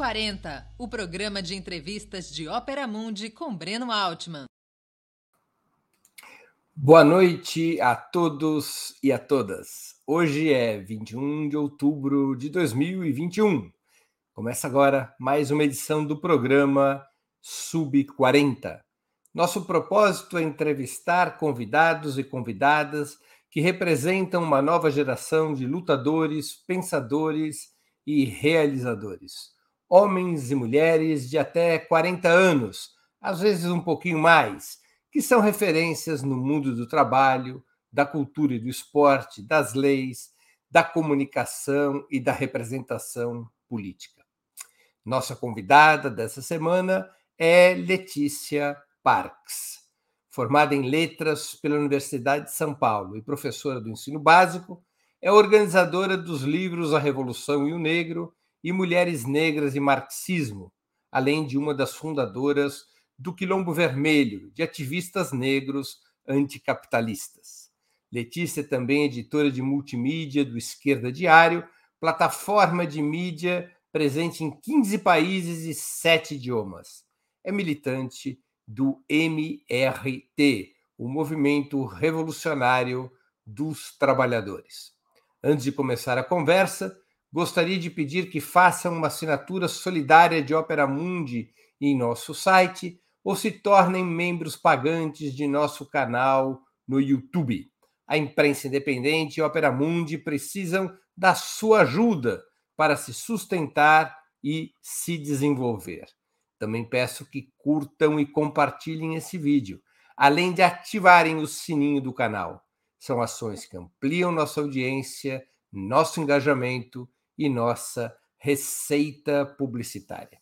agora Sub40, o programa de entrevistas de Ópera Mundi com Breno Altman. Boa noite a todos e a todas. Hoje é 21 de outubro de 2021. Começa agora mais uma edição do programa Sub40. Nosso propósito é entrevistar convidados e convidadas que representam uma nova geração de lutadores, pensadores e realizadores. Homens e mulheres de até 40 anos, às vezes um pouquinho mais, que são referências no mundo do trabalho, da cultura e do esporte, das leis, da comunicação e da representação política. Nossa convidada dessa semana é Letícia Parks. Formada em letras pela Universidade de São Paulo e professora do ensino básico, é organizadora dos livros A Revolução e o Negro e Mulheres Negras e Marxismo, além de uma das fundadoras do Quilombo Vermelho, de ativistas negros anticapitalistas. Letícia é também editora de multimídia do Esquerda Diário, plataforma de mídia presente em 15 países e 7 idiomas. É militante do MRT, o Movimento Revolucionário dos Trabalhadores. Antes de começar a conversa, gostaria de pedir que façam uma assinatura solidária de Opera Mundi em nosso site ou se tornem membros pagantes de nosso canal no YouTube. A imprensa independente e Opera Mundi precisam da sua ajuda para se sustentar e se desenvolver. Também peço que curtam e compartilhem esse vídeo, além de ativarem o sininho do canal. São ações que ampliam nossa audiência, nosso engajamento e nossa receita publicitária.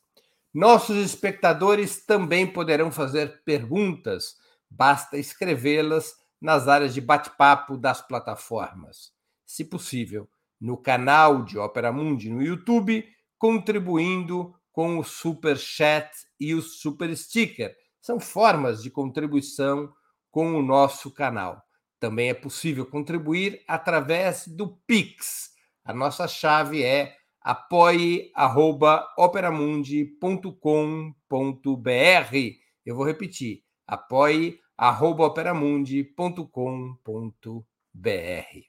Nossos espectadores também poderão fazer perguntas, basta escrevê-las nas áreas de bate-papo das plataformas. Se possível, no canal de Opera Mundi no YouTube, contribuindo com o Super Chat e o Super Sticker. São formas de contribuição com o nosso canal. Também é possível contribuir através do Pix. A nossa chave é apoie@operamundi.com.br. Eu vou repetir: apoie@operamundi.com.br.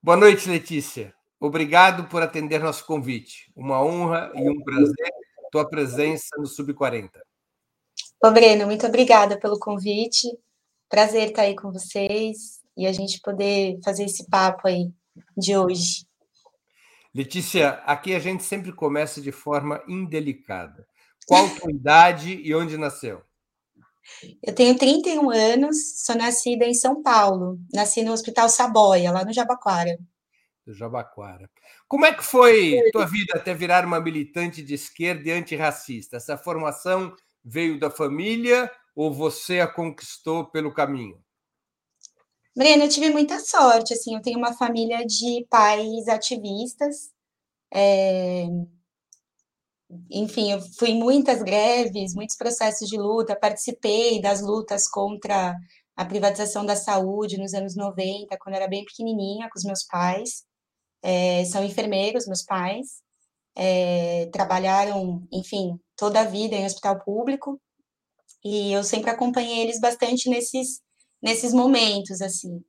Boa noite, Letícia. Obrigado por atender nosso convite. Uma honra e um prazer tua presença no Sub40. Ô, Breno, muito obrigada pelo convite. Prazer estar aí com vocês e a gente poder fazer esse papo aí de hoje. Letícia, aqui a gente sempre começa de forma indelicada. Qual tua idade e onde nasceu? Eu tenho 31 anos, sou nascida em São Paulo. Nasci no Hospital Saboia, lá no Jabaquara do Jabaquara. Como é que foi tua vida até virar uma militante de esquerda e antirracista? Essa formação veio da família ou você a conquistou pelo caminho? Breno, eu tive muita sorte, assim, eu tenho uma família de pais ativistas, é... enfim, eu fui em muitas greves, muitos processos de luta, participei das lutas contra a privatização da saúde nos anos 90, quando eu era bem pequenininha, com os meus pais, é, são enfermeiros, meus pais, é, trabalharam, enfim, toda a vida em hospital público, e eu sempre acompanhei eles bastante nesses, nesses momentos, assim.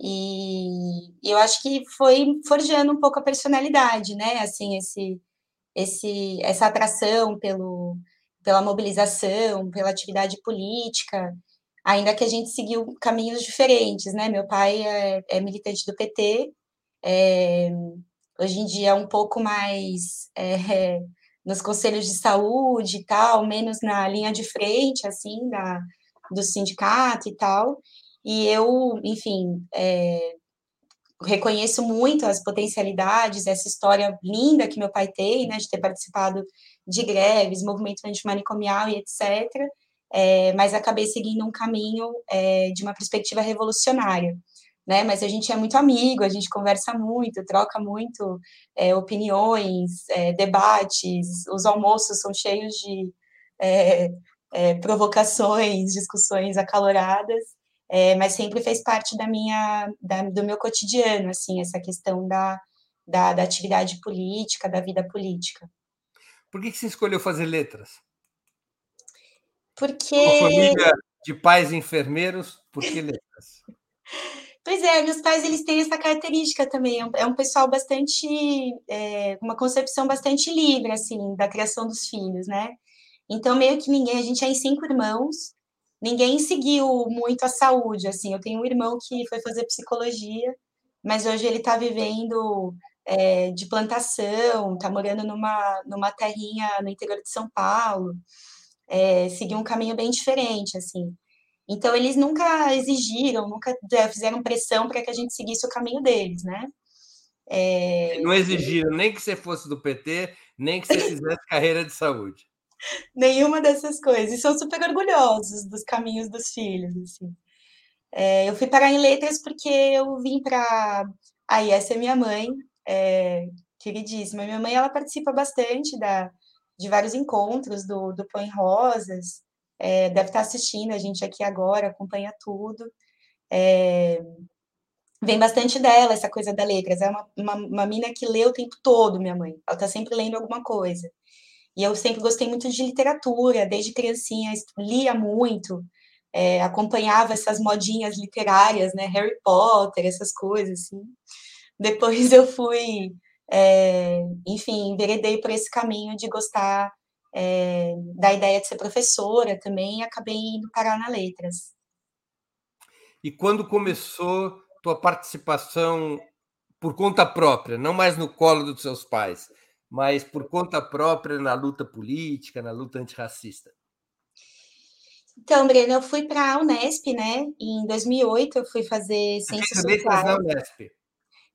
E, eu acho que foi forjando um pouco a personalidade, né? Assim, esse, esse, essa atração pelo, pela mobilização, pela atividade política, ainda que a gente seguiu caminhos diferentes, né? Meu pai é, é militante do PT, é, hoje em dia é um pouco mais é, nos conselhos de saúde e tal, menos na linha de frente, assim, da, do sindicato e tal. E eu, enfim, é, reconheço muito as potencialidades, essa história linda que meu pai tem, né, de ter participado de greves, movimento antimanicomial e etc., é, mas acabei seguindo um caminho é, de uma perspectiva revolucionária né? Mas a gente é muito amigo, a gente conversa muito, troca muito é, opiniões, é, debates, os almoços são cheios de é, provocações, discussões acaloradas, é, mas sempre fez parte da minha, da, do meu cotidiano, assim, essa questão da, da, da atividade política, da vida política. Por que, que você escolheu fazer letras? Porque. Uma família de pais enfermeiros, por que letras? Pois é, meus pais eles têm essa característica também. É um é pessoal bastante, é, uma concepção bastante livre assim da criação dos filhos, né? Então meio que ninguém, a gente é em cinco irmãos, ninguém seguiu muito a saúde, assim. Eu tenho um irmão que foi fazer psicologia, mas hoje ele está vivendo é, de plantação, está morando numa numa terrinha no interior de São Paulo. É, seguiu um caminho bem diferente, assim. Então, eles nunca exigiram, nunca é, fizeram pressão para que a gente seguisse o caminho deles, né? É... Não exigiram nem que você fosse do PT, nem que você fizesse carreira de saúde. Nenhuma dessas coisas. E são super orgulhosos dos caminhos dos filhos, assim. É, eu fui parar em letras porque eu vim para... Aí, essa é minha mãe, é, queridíssima. Minha mãe, ela participa bastante da, de vários encontros do, do Põe Rosas, é, deve estar assistindo a gente aqui agora, acompanha tudo. É, vem bastante dela, essa coisa da letras. É uma, uma, uma mina que lê o tempo todo, minha mãe. Ela está sempre lendo alguma coisa. E eu sempre gostei muito de literatura, desde criancinha, lia muito, é, acompanhava essas modinhas literárias, né? Harry Potter, essas coisas, assim. Depois eu fui, é, enfim, enveredei por esse caminho de gostar é, da ideia de ser professora também, acabei indo parar na letras. E quando começou tua participação por conta própria, não mais no colo dos seus pais, mas por conta própria na luta política, na luta antirracista? Então, Breno, eu fui para a Unesp, né? Em 2008 eu fui fazer ciências sociais. na Unesp?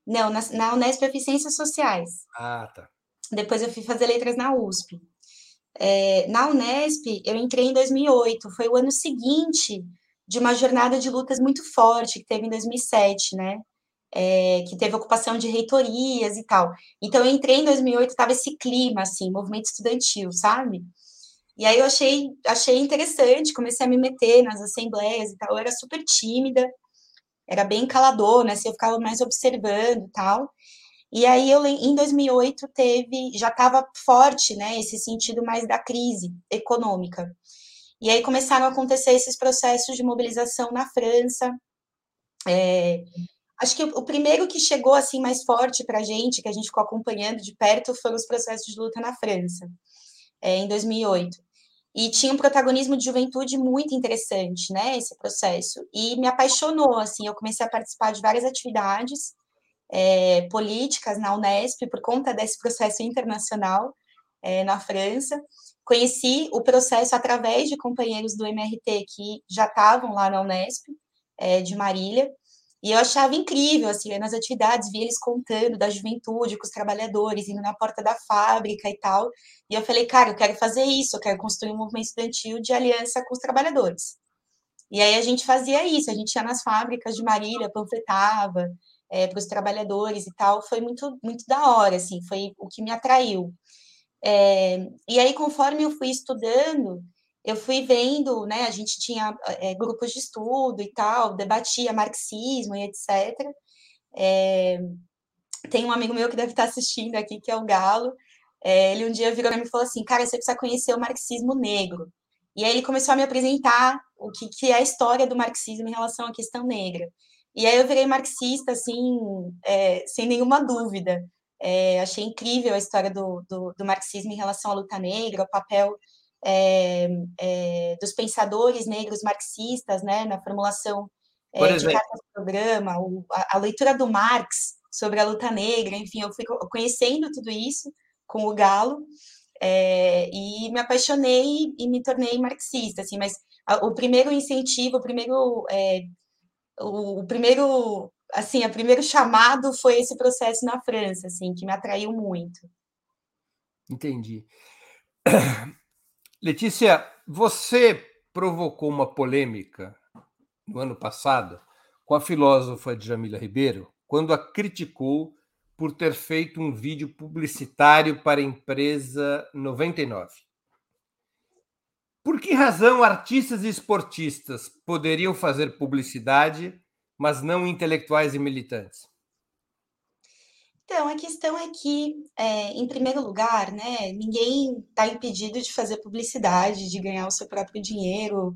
Não, na, na Unesp eu fiz ciências sociais. Ah, tá. Depois eu fui fazer letras na USP. É, na Unesp, eu entrei em 2008, foi o ano seguinte de uma jornada de lutas muito forte que teve em 2007, né? É, que teve ocupação de reitorias e tal. Então, eu entrei em 2008, estava esse clima, assim, movimento estudantil, sabe? E aí eu achei, achei interessante, comecei a me meter nas assembleias e tal. Eu era super tímida, era bem calador, né? Assim, eu ficava mais observando e tal. E aí eu em 2008 teve, já estava forte, né, esse sentido mais da crise econômica. E aí começaram a acontecer esses processos de mobilização na França. É, acho que o primeiro que chegou assim mais forte para a gente, que a gente ficou acompanhando de perto, foram os processos de luta na França, é, em 2008. E tinha um protagonismo de juventude muito interessante, né, esse processo. E me apaixonou, assim, eu comecei a participar de várias atividades, é, políticas na Unesp por conta desse processo internacional é, na França. Conheci o processo através de companheiros do MRT que já estavam lá na Unesp, é, de Marília, e eu achava incrível, assim, nas atividades, via eles contando da juventude com os trabalhadores, indo na porta da fábrica e tal. E eu falei, cara, eu quero fazer isso, eu quero construir um movimento estudantil de aliança com os trabalhadores. E aí a gente fazia isso, a gente ia nas fábricas de Marília, panfletava, é, para os trabalhadores e tal, foi muito, muito da hora, assim, foi o que me atraiu. É, e aí, conforme eu fui estudando, eu fui vendo, né, a gente tinha é, grupos de estudo e tal, debatia marxismo e etc. É, tem um amigo meu que deve estar assistindo aqui, que é o Galo, é, ele um dia virou e me falou assim, cara, você precisa conhecer o marxismo negro. E aí ele começou a me apresentar o que, que é a história do marxismo em relação à questão negra. E aí eu virei marxista, assim, sem nenhuma dúvida. Achei incrível a história do, do, do, marxismo em relação à luta negra, o papel é, é dos pensadores negros marxistas, né, na formulação é, de cada programa, o, a, a, leitura do Marx sobre a luta negra, enfim, eu fui conhecendo tudo isso com o Galo, e me apaixonei e me tornei marxista, assim, mas o primeiro incentivo, o primeiro o, o primeiro, assim, o primeiro chamado foi esse processo na França, assim, que me atraiu muito. Entendi. Letícia, você provocou uma polêmica no ano passado com a filósofa Djamila Ribeiro, quando a criticou por ter feito um vídeo publicitário para a empresa 99. Por que razão artistas e esportistas poderiam fazer publicidade, mas não intelectuais e militantes? Então, a questão é que, é, em primeiro lugar, né, ninguém está impedido de fazer publicidade, de ganhar o seu próprio dinheiro,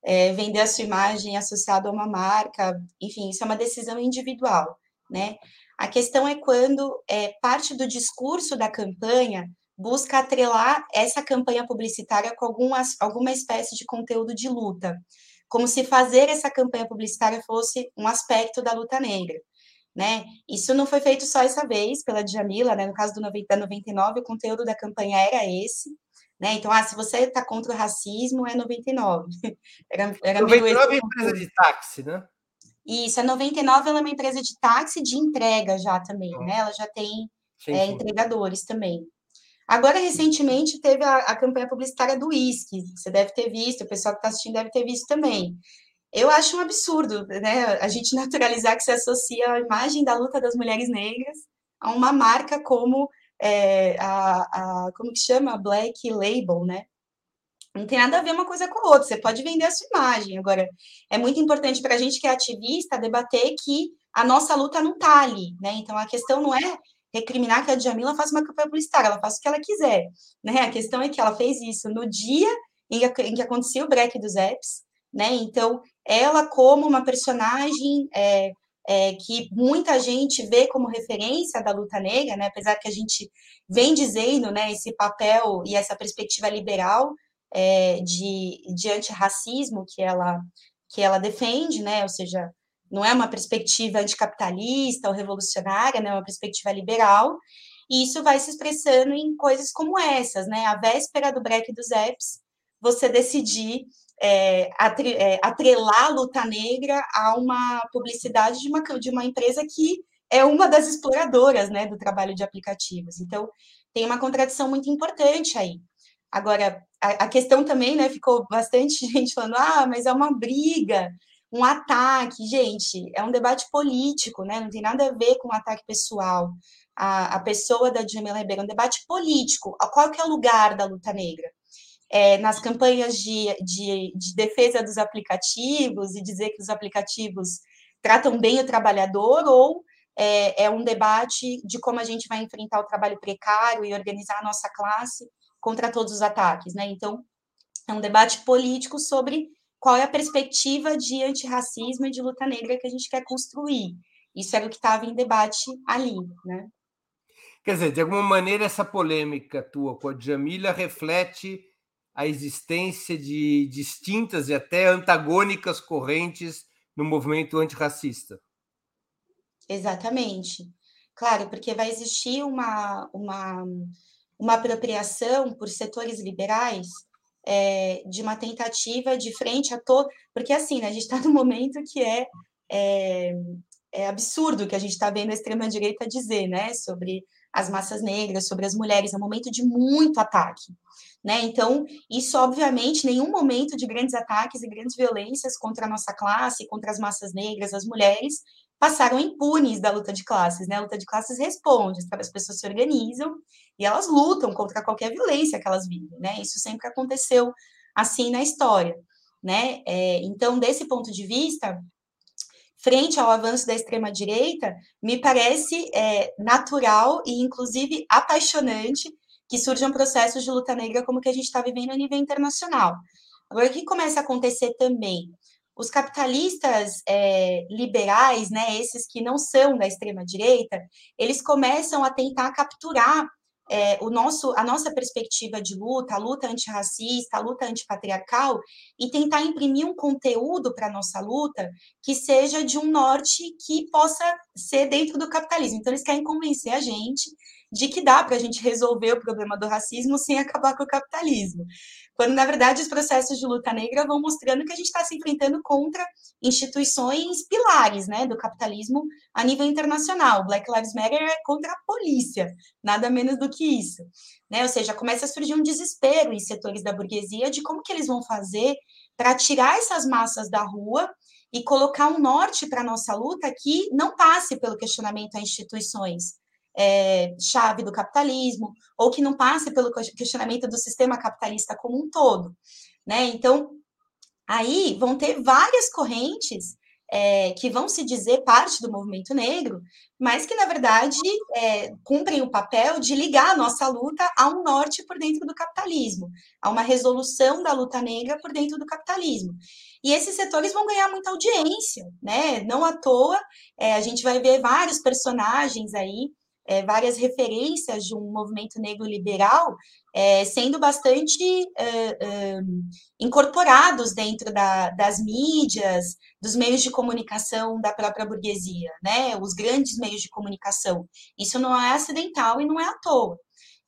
é, vender a sua imagem associada a uma marca, enfim, isso é uma decisão individual, né? A questão é quando é, parte do discurso da campanha busca atrelar essa campanha publicitária com alguma, alguma espécie de conteúdo de luta, como se fazer essa campanha publicitária fosse um aspecto da luta negra. Né? Isso não foi feito só essa vez pela Djamila, né? No caso do 90, da 99, o conteúdo da campanha era esse, né? Então, ah, se você está contra o racismo, é 99. Era, era 99 é empresa de táxi, né? Isso, a 99 ela é uma empresa de táxi de entrega já também, né? Ela já tem sim, é, sim. entregadores também. Agora, recentemente, teve a, a campanha publicitária do uísque. Você deve ter visto, o pessoal que está assistindo deve ter visto também. Eu acho um absurdo, né? A gente naturalizar que se associa a imagem da luta das mulheres negras a uma marca como é, a, a, como que chama? Black Label, né? Não tem nada a ver uma coisa com a outra. Você pode vender a sua imagem. Agora, é muito importante para a gente que é ativista debater que a nossa luta não está ali, né? Então, a questão não é recriminar que a Djamila faça uma campanha publicitária, ela faz o que ela quiser, né? A questão é que ela fez isso no dia em que, em que aconteceu o break dos apps, né? Então, ela como uma personagem é, é, que muita gente vê como referência da luta negra, né? Apesar que a gente vem dizendo, né, esse papel e essa perspectiva liberal é, de, de antirracismo que ela, que ela defende, né? Ou seja, não é uma perspectiva anticapitalista ou revolucionária, né? É uma perspectiva liberal. E isso vai se expressando em coisas como essas, né? A véspera do break dos apps, você decidir é, é, atrelar a luta negra a uma publicidade de uma, de uma empresa que é uma das exploradoras né, do trabalho de aplicativos. Então, tem uma contradição muito importante aí. Agora, a, a questão também, né, ficou bastante gente falando, ah, mas é uma briga, um ataque. Gente, é um debate político, né, não tem nada a ver com um ataque pessoal. A, a pessoa da Djamila Ribeiro é um debate político. Qual que é o lugar da luta negra? É, nas campanhas de, de, de, defesa dos aplicativos e dizer que os aplicativos tratam bem o trabalhador, ou é, é um debate de como a gente vai enfrentar o trabalho precário e organizar a nossa classe contra todos os ataques, né? Então, é um debate político sobre qual é a perspectiva de antirracismo e de luta negra que a gente quer construir. Isso era o que estava em debate ali, né? Quer dizer, de alguma maneira, essa polêmica tua com a Jamila reflete a existência de distintas e até antagônicas correntes no movimento antirracista. Exatamente. Claro, porque vai existir uma, uma, uma apropriação por setores liberais é, de uma tentativa de frente a todo. Porque, assim, né, a gente está num momento que é, é, é absurdo que a gente está vendo a extrema-direita dizer, né, sobre as massas negras, sobre as mulheres, é um momento de muito ataque. Né? Então, isso, obviamente, nenhum momento de grandes ataques e grandes violências contra a nossa classe, contra as massas negras, as mulheres, passaram impunes da luta de classes. Né? A luta de classes responde, as pessoas se organizam e elas lutam contra qualquer violência que elas vivem. Né? Isso sempre aconteceu assim na história. Né? É, então, desse ponto de vista, frente ao avanço da extrema-direita, me parece é, natural e, inclusive, apaixonante que surjam processos de luta negra como que a gente está vivendo a nível internacional. Agora, o que começa a acontecer também? Os capitalistas é, liberais, né, esses que não são da extrema-direita, eles começam a tentar capturar é, o nosso, a nossa perspectiva de luta, a luta antirracista, a luta antipatriarcal, e tentar imprimir um conteúdo para a nossa luta que seja de um norte que possa ser dentro do capitalismo. Então, eles querem convencer a gente de que dá para a gente resolver o problema do racismo sem acabar com o capitalismo. Quando, na verdade, os processos de luta negra vão mostrando que a gente está se enfrentando contra instituições pilares né, do capitalismo a nível internacional. Black Lives Matter é contra a polícia, nada menos do que isso. Né? Ou seja, começa a surgir um desespero em setores da burguesia de como que eles vão fazer para tirar essas massas da rua e colocar um norte para a nossa luta que não passe pelo questionamento a instituições, é, chave do capitalismo, ou que não passe pelo questionamento do sistema capitalista como um todo. Né? Então, aí vão ter várias correntes é, que vão se dizer parte do movimento negro, mas que, na verdade, é, cumprem o papel de ligar a nossa luta a um norte por dentro do capitalismo, a uma resolução da luta negra por dentro do capitalismo. E esses setores vão ganhar muita audiência, né? Não à toa, é, a gente vai ver vários personagens aí é, várias referências de um movimento negro liberal é, sendo bastante é, é, incorporados dentro da, das mídias, dos meios de comunicação da própria burguesia, né? Os grandes meios de comunicação. Isso não é acidental e não é à toa.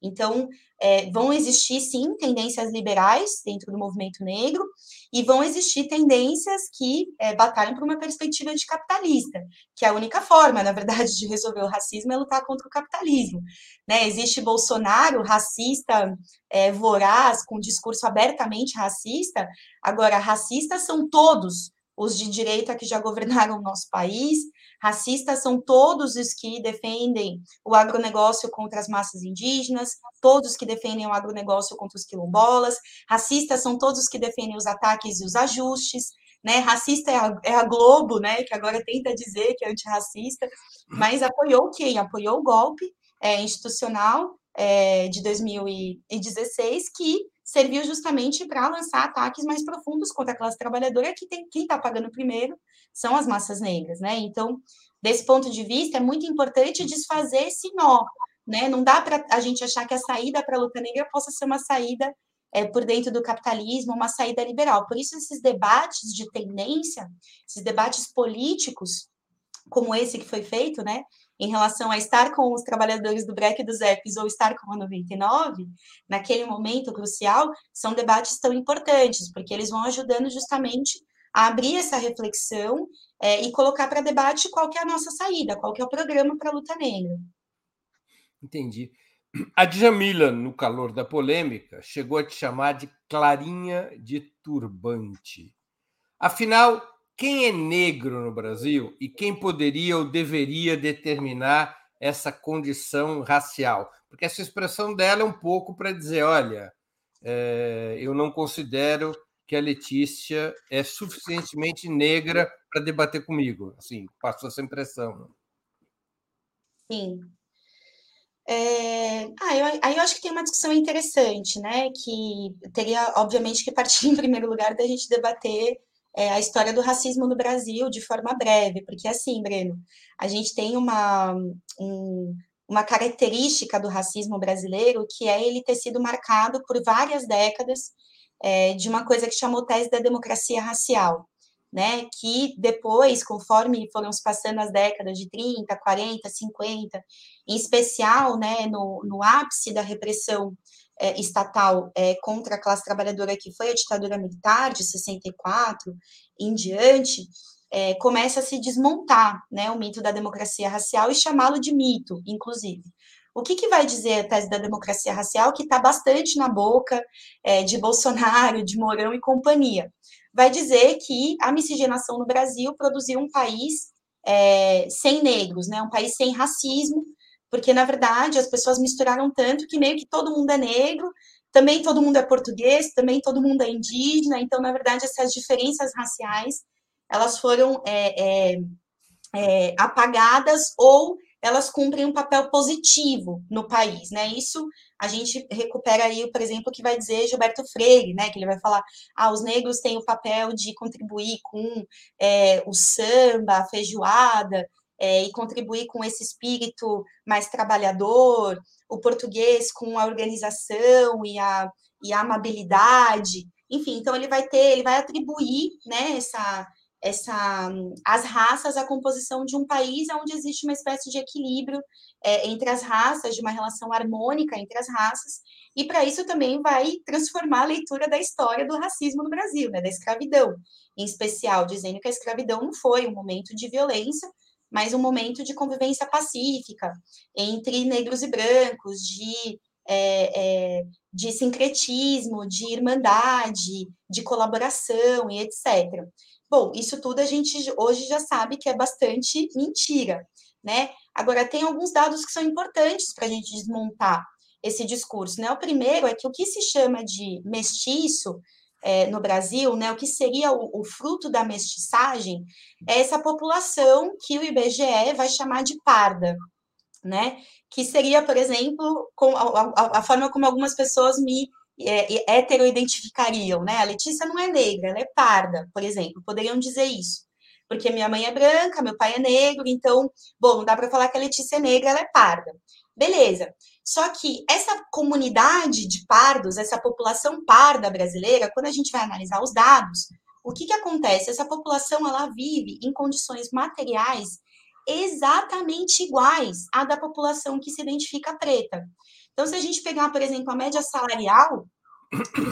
Então, é, vão existir, sim, tendências liberais dentro do movimento negro, e vão existir tendências que é, batalham por uma perspectiva de capitalista, que é a única forma, na verdade, de resolver o racismo é lutar contra o capitalismo. Né? Existe Bolsonaro, racista, é, voraz, com discurso abertamente racista, agora, racistas são todos os de direita que já governaram o nosso país, Racistas são todos os que defendem o agronegócio contra as massas indígenas, todos que defendem o agronegócio contra os quilombolas. Racistas são todos os que defendem os ataques e os ajustes. Né? Racista é a, é a Globo, né? que agora tenta dizer que é antirracista, mas apoiou quem? Apoiou o golpe é, institucional é, de 2016, que serviu justamente para lançar ataques mais profundos contra a classe trabalhadora, que tem, quem está pagando primeiro são as massas negras, né? Então, desse ponto de vista, é muito importante desfazer esse nó, né? Não dá para a gente achar que a saída para a luta negra possa ser uma saída é, por dentro do capitalismo, uma saída liberal. Por isso, esses debates de tendência, esses debates políticos, como esse que foi feito, né? Em relação a estar com os trabalhadores do BREC dos EPs ou estar com a 99, naquele momento crucial, são debates tão importantes, porque eles vão ajudando justamente a abrir essa reflexão é, e colocar para debate qual que é a nossa saída, qual que é o programa para a luta negra. Entendi. A Djamila, no calor da polêmica, chegou a te chamar de Clarinha de Turbante. Afinal, quem é negro no Brasil e quem poderia ou deveria determinar essa condição racial? Porque essa expressão dela é um pouco para dizer: olha, é, eu não considero que a Letícia é suficientemente negra para debater comigo. Assim, passou essa impressão. Sim. É, ah, eu, aí eu acho que tem uma discussão interessante, né? Que teria, obviamente, que partir em primeiro lugar da gente debater é, a história do racismo no Brasil de forma breve, porque assim, Breno, a gente tem uma, um, uma característica do racismo brasileiro que é ele ter sido marcado por várias décadas é, de uma coisa que chamou tese da democracia racial, né, que depois, conforme foram se passando as décadas de 30, 40, 50, em especial, né, no, no ápice da repressão é, estatal é, contra a classe trabalhadora, que foi a ditadura militar de 64 em diante, é, começa a se desmontar né, o mito da democracia racial e chamá-lo de mito, inclusive. O que, que vai dizer a tese da democracia racial, que está bastante na boca é, de Bolsonaro, de Mourão e companhia? Vai dizer que a miscigenação no Brasil produziu um país é, sem negros, né, um país sem racismo, porque, na verdade, as pessoas misturaram tanto que meio que todo mundo é negro, também todo mundo é português, também todo mundo é indígena, então, na verdade, essas diferenças raciais, elas foram é, é, é apagadas ou elas cumprem um papel positivo no país, né? Isso a gente recupera aí, por exemplo, o que vai dizer Gilberto Freire, né? Que ele vai falar, ah, os negros têm o papel de contribuir com é, o samba, a feijoada, é, e contribuir com esse espírito mais trabalhador, o português com a organização e a, e a amabilidade, enfim, então ele vai ter, ele vai atribuir, né, essa essa, as raças, a composição de um país onde existe uma espécie de equilíbrio é, entre as raças, de uma relação harmônica entre as raças, e para isso também vai transformar a leitura da história do racismo no Brasil, né, da escravidão, em especial, dizendo que a escravidão não foi um momento de violência, mas um momento de convivência pacífica entre negros e brancos, de é, é, de sincretismo, de irmandade, de colaboração e etc. Bom, isso tudo a gente hoje já sabe que é bastante mentira, né? Agora, tem alguns dados que são importantes para a gente desmontar esse discurso, né? O primeiro é que o que se chama de mestiço é, no Brasil, né, o que seria o, o, fruto da mestiçagem, é essa população que o IBGE vai chamar de parda, né? Que seria, por exemplo, com a, a, a forma como algumas pessoas me é, heteroidentificariam, né? A Letícia não é negra, ela é parda, por exemplo, poderiam dizer isso. Porque minha mãe é branca, meu pai é negro, então, bom, não dá para falar que a Letícia é negra, ela é parda. Beleza. Só que essa comunidade de pardos, essa população parda brasileira, quando a gente vai analisar os dados, o que, que acontece? Essa população ela vive em condições materiais exatamente iguais à da população que se identifica preta. Então, se a gente pegar, por exemplo, a média salarial,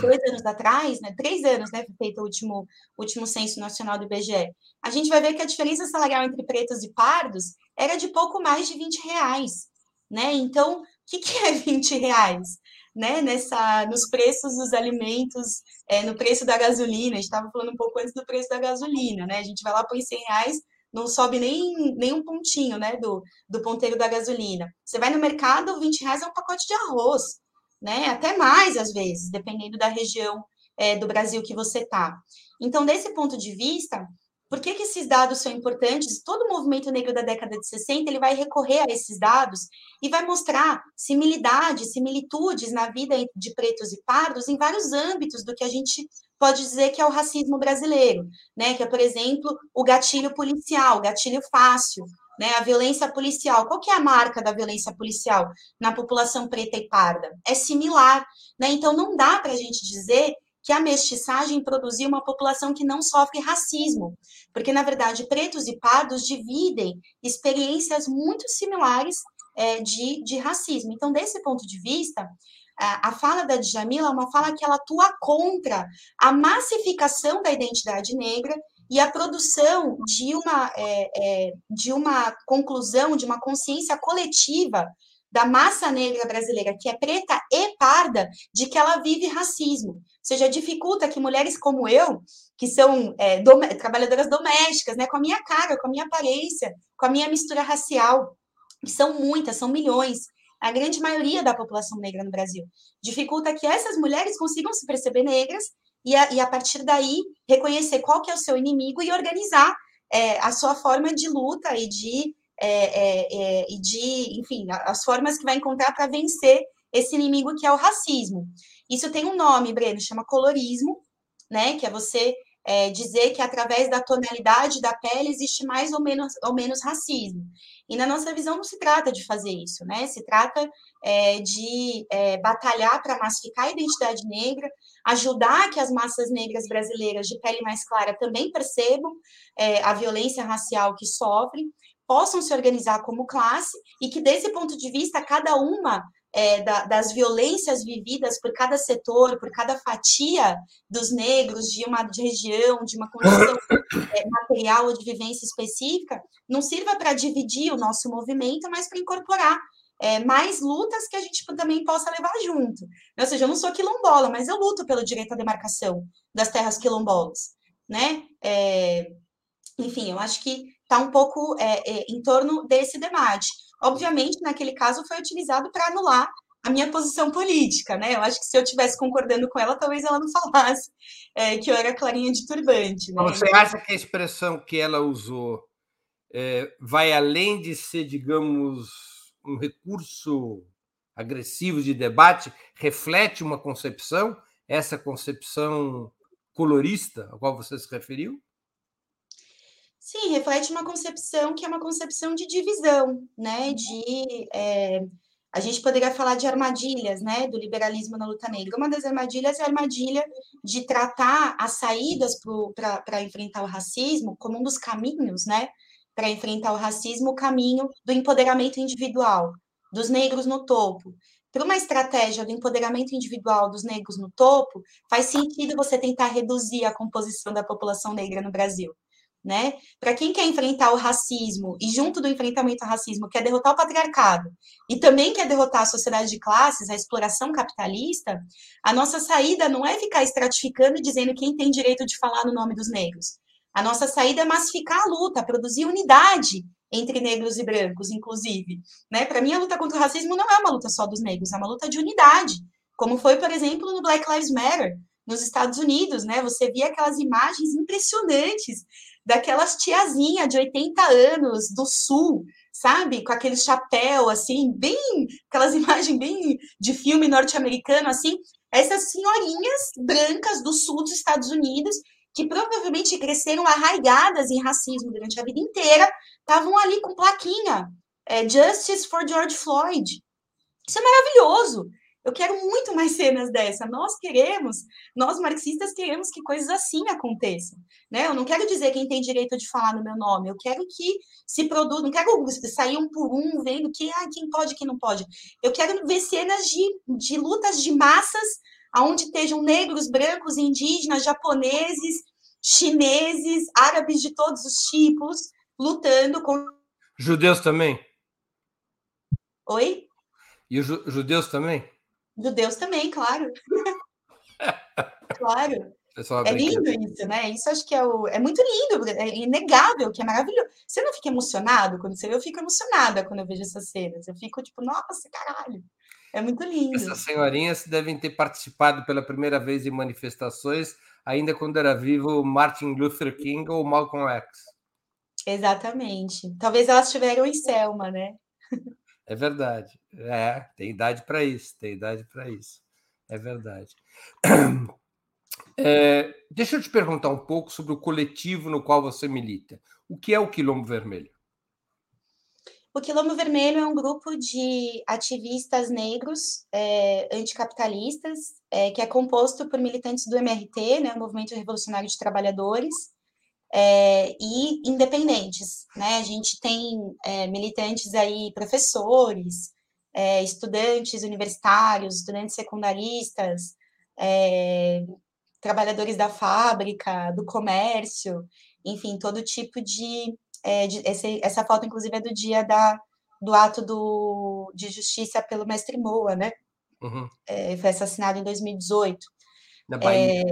dois anos atrás, né, três anos, né, feito o último, último censo nacional do IBGE, a gente vai ver que a diferença salarial entre pretos e pardos era de pouco mais de 20 reais, né? Então, que, que é 20 reais? Né, nessa, nos preços dos alimentos, é, no preço da gasolina, a gente estava falando um pouco antes do preço da gasolina, né? A gente vai lá por 100 reais, não sobe nem, nem um pontinho, né, do, do ponteiro da gasolina. Você vai no mercado, 20 reais é um pacote de arroz, né? Até mais, às vezes, dependendo da região é, do Brasil que você está. Então, desse ponto de vista, por que, que esses dados são importantes? Todo o movimento negro da década de 60 ele vai recorrer a esses dados e vai mostrar similitudes, similitudes na vida de pretos e pardos em vários âmbitos do que a gente pode dizer que é o racismo brasileiro, né? Que é, por exemplo, o gatilho policial, o gatilho fácil, né? A violência policial. Qual que é a marca da violência policial na população preta e parda? É similar, né? Então não dá para a gente dizer que a mestiçagem produziu uma população que não sofre racismo, porque, na verdade, pretos e pardos dividem experiências muito similares é, de, de racismo. Então, desse ponto de vista, a fala da Djamila é uma fala que ela atua contra a massificação da identidade negra e a produção de uma, é, é, de uma conclusão, de uma consciência coletiva da massa negra brasileira, que é preta e parda, de que ela vive racismo. Ou seja, dificulta que mulheres como eu, que são é, trabalhadoras domésticas, né, com a minha cara, com a minha aparência, com a minha mistura racial, que são muitas, são milhões, a grande maioria da população negra no Brasil, dificulta que essas mulheres consigam se perceber negras e a, e a partir daí reconhecer qual que é o seu inimigo e organizar é, a sua forma de luta e de é, é, é, e de, enfim, as formas que vai encontrar para vencer esse inimigo que é o racismo. Isso tem um nome, Breno, chama colorismo, né? Que é você é, dizer que através da tonalidade da pele existe mais ou menos, ou menos racismo. E na nossa visão não se trata de fazer isso, né? Se trata é, de é, batalhar para massificar a identidade negra, ajudar que as massas negras brasileiras de pele mais clara também percebam é, a violência racial que sofrem, possam se organizar como classe e que, desse ponto de vista, cada uma é, da, das violências vividas por cada setor, por cada fatia dos negros de uma região, de uma condição é, material ou de vivência específica, não sirva para dividir o nosso movimento, mas para incorporar é, mais lutas que a gente também possa levar junto. Ou seja, eu não sou quilombola, mas eu luto pelo direito à demarcação das terras quilombolas, né? É, enfim, eu acho que está um pouco é, é, em torno desse debate. Obviamente, naquele caso, foi utilizado para anular a minha posição política, né? Eu acho que se eu tivesse concordando com ela, talvez ela não falasse é, que eu era clarinha de turbante. Né? Você acha que a expressão que ela usou é, vai além de ser, digamos, um recurso agressivo de debate, reflete uma concepção, essa concepção colorista a qual você se referiu? Sim, reflete uma concepção que é uma concepção de divisão, né? De é, a gente poderia falar de armadilhas, né? Do liberalismo na luta negra. Uma das armadilhas é a armadilha de tratar as saídas para enfrentar o racismo como um dos caminhos, né? Para enfrentar o racismo, o caminho do empoderamento individual, dos negros no topo. Para uma estratégia do empoderamento individual dos negros no topo, faz sentido você tentar reduzir a composição da população negra no Brasil né? Para quem quer enfrentar o racismo e junto do enfrentamento ao racismo quer derrotar o patriarcado e também quer derrotar a sociedade de classes, a exploração capitalista, a nossa saída não é ficar estratificando e dizendo quem tem direito de falar no nome dos negros. A nossa saída é massificar a luta, produzir unidade entre negros e brancos, inclusive, né? Para mim a luta contra o racismo não é uma luta só dos negros, é uma luta de unidade, como foi, por exemplo, no Black Lives Matter, nos Estados Unidos, né? Você via aquelas imagens impressionantes daquelas tiazinha de 80 anos do sul, sabe? Com aquele chapéu assim, bem aquelas imagens bem de filme norte-americano assim, essas senhorinhas brancas do sul dos Estados Unidos que provavelmente cresceram arraigadas em racismo durante a vida inteira, estavam ali com plaquinha, é, Justice for George Floyd. Isso é maravilhoso. Eu quero muito mais cenas dessa. Nós queremos, nós marxistas queremos que coisas assim aconteçam. Né? Eu não quero dizer quem tem direito de falar no meu nome, eu quero que se produza, não quero sair um por um vendo que, ah, quem pode, quem não pode. Eu quero ver cenas de, de lutas de massas, onde estejam negros, brancos, indígenas, japoneses, chineses, árabes de todos os tipos, lutando com. Judeus também? Oi? E os judeus também? Judeus também, claro. claro. É lindo isso, né? Isso acho que é, o, é muito lindo, é inegável, que é maravilhoso. Você não fica emocionado quando você vê? Eu fico emocionada quando eu vejo essas cenas. Eu fico tipo, nossa, caralho. É muito lindo. Essas senhorinhas devem ter participado pela primeira vez em manifestações, ainda quando era vivo Martin Luther King ou Malcolm X. Exatamente. Talvez elas estiveram em Selma, né? É verdade. É, tem idade para isso, tem idade para isso. É verdade. É, deixa eu te perguntar um pouco sobre o coletivo no qual você milita. O que é o Quilombo Vermelho? O Quilombo Vermelho é um grupo de ativistas negros é, anticapitalistas, é, que é composto por militantes do MRT, né, o Movimento Revolucionário de Trabalhadores, é, e independentes. Né? A gente tem é, militantes aí, professores, é, estudantes universitários, estudantes secundaristas, é, trabalhadores da fábrica, do comércio, enfim, todo tipo de. É, de esse, essa foto, inclusive, é do dia da, do ato do, de justiça pelo mestre Moa, né? Uhum. É, foi assassinado em 2018. Na Bahia.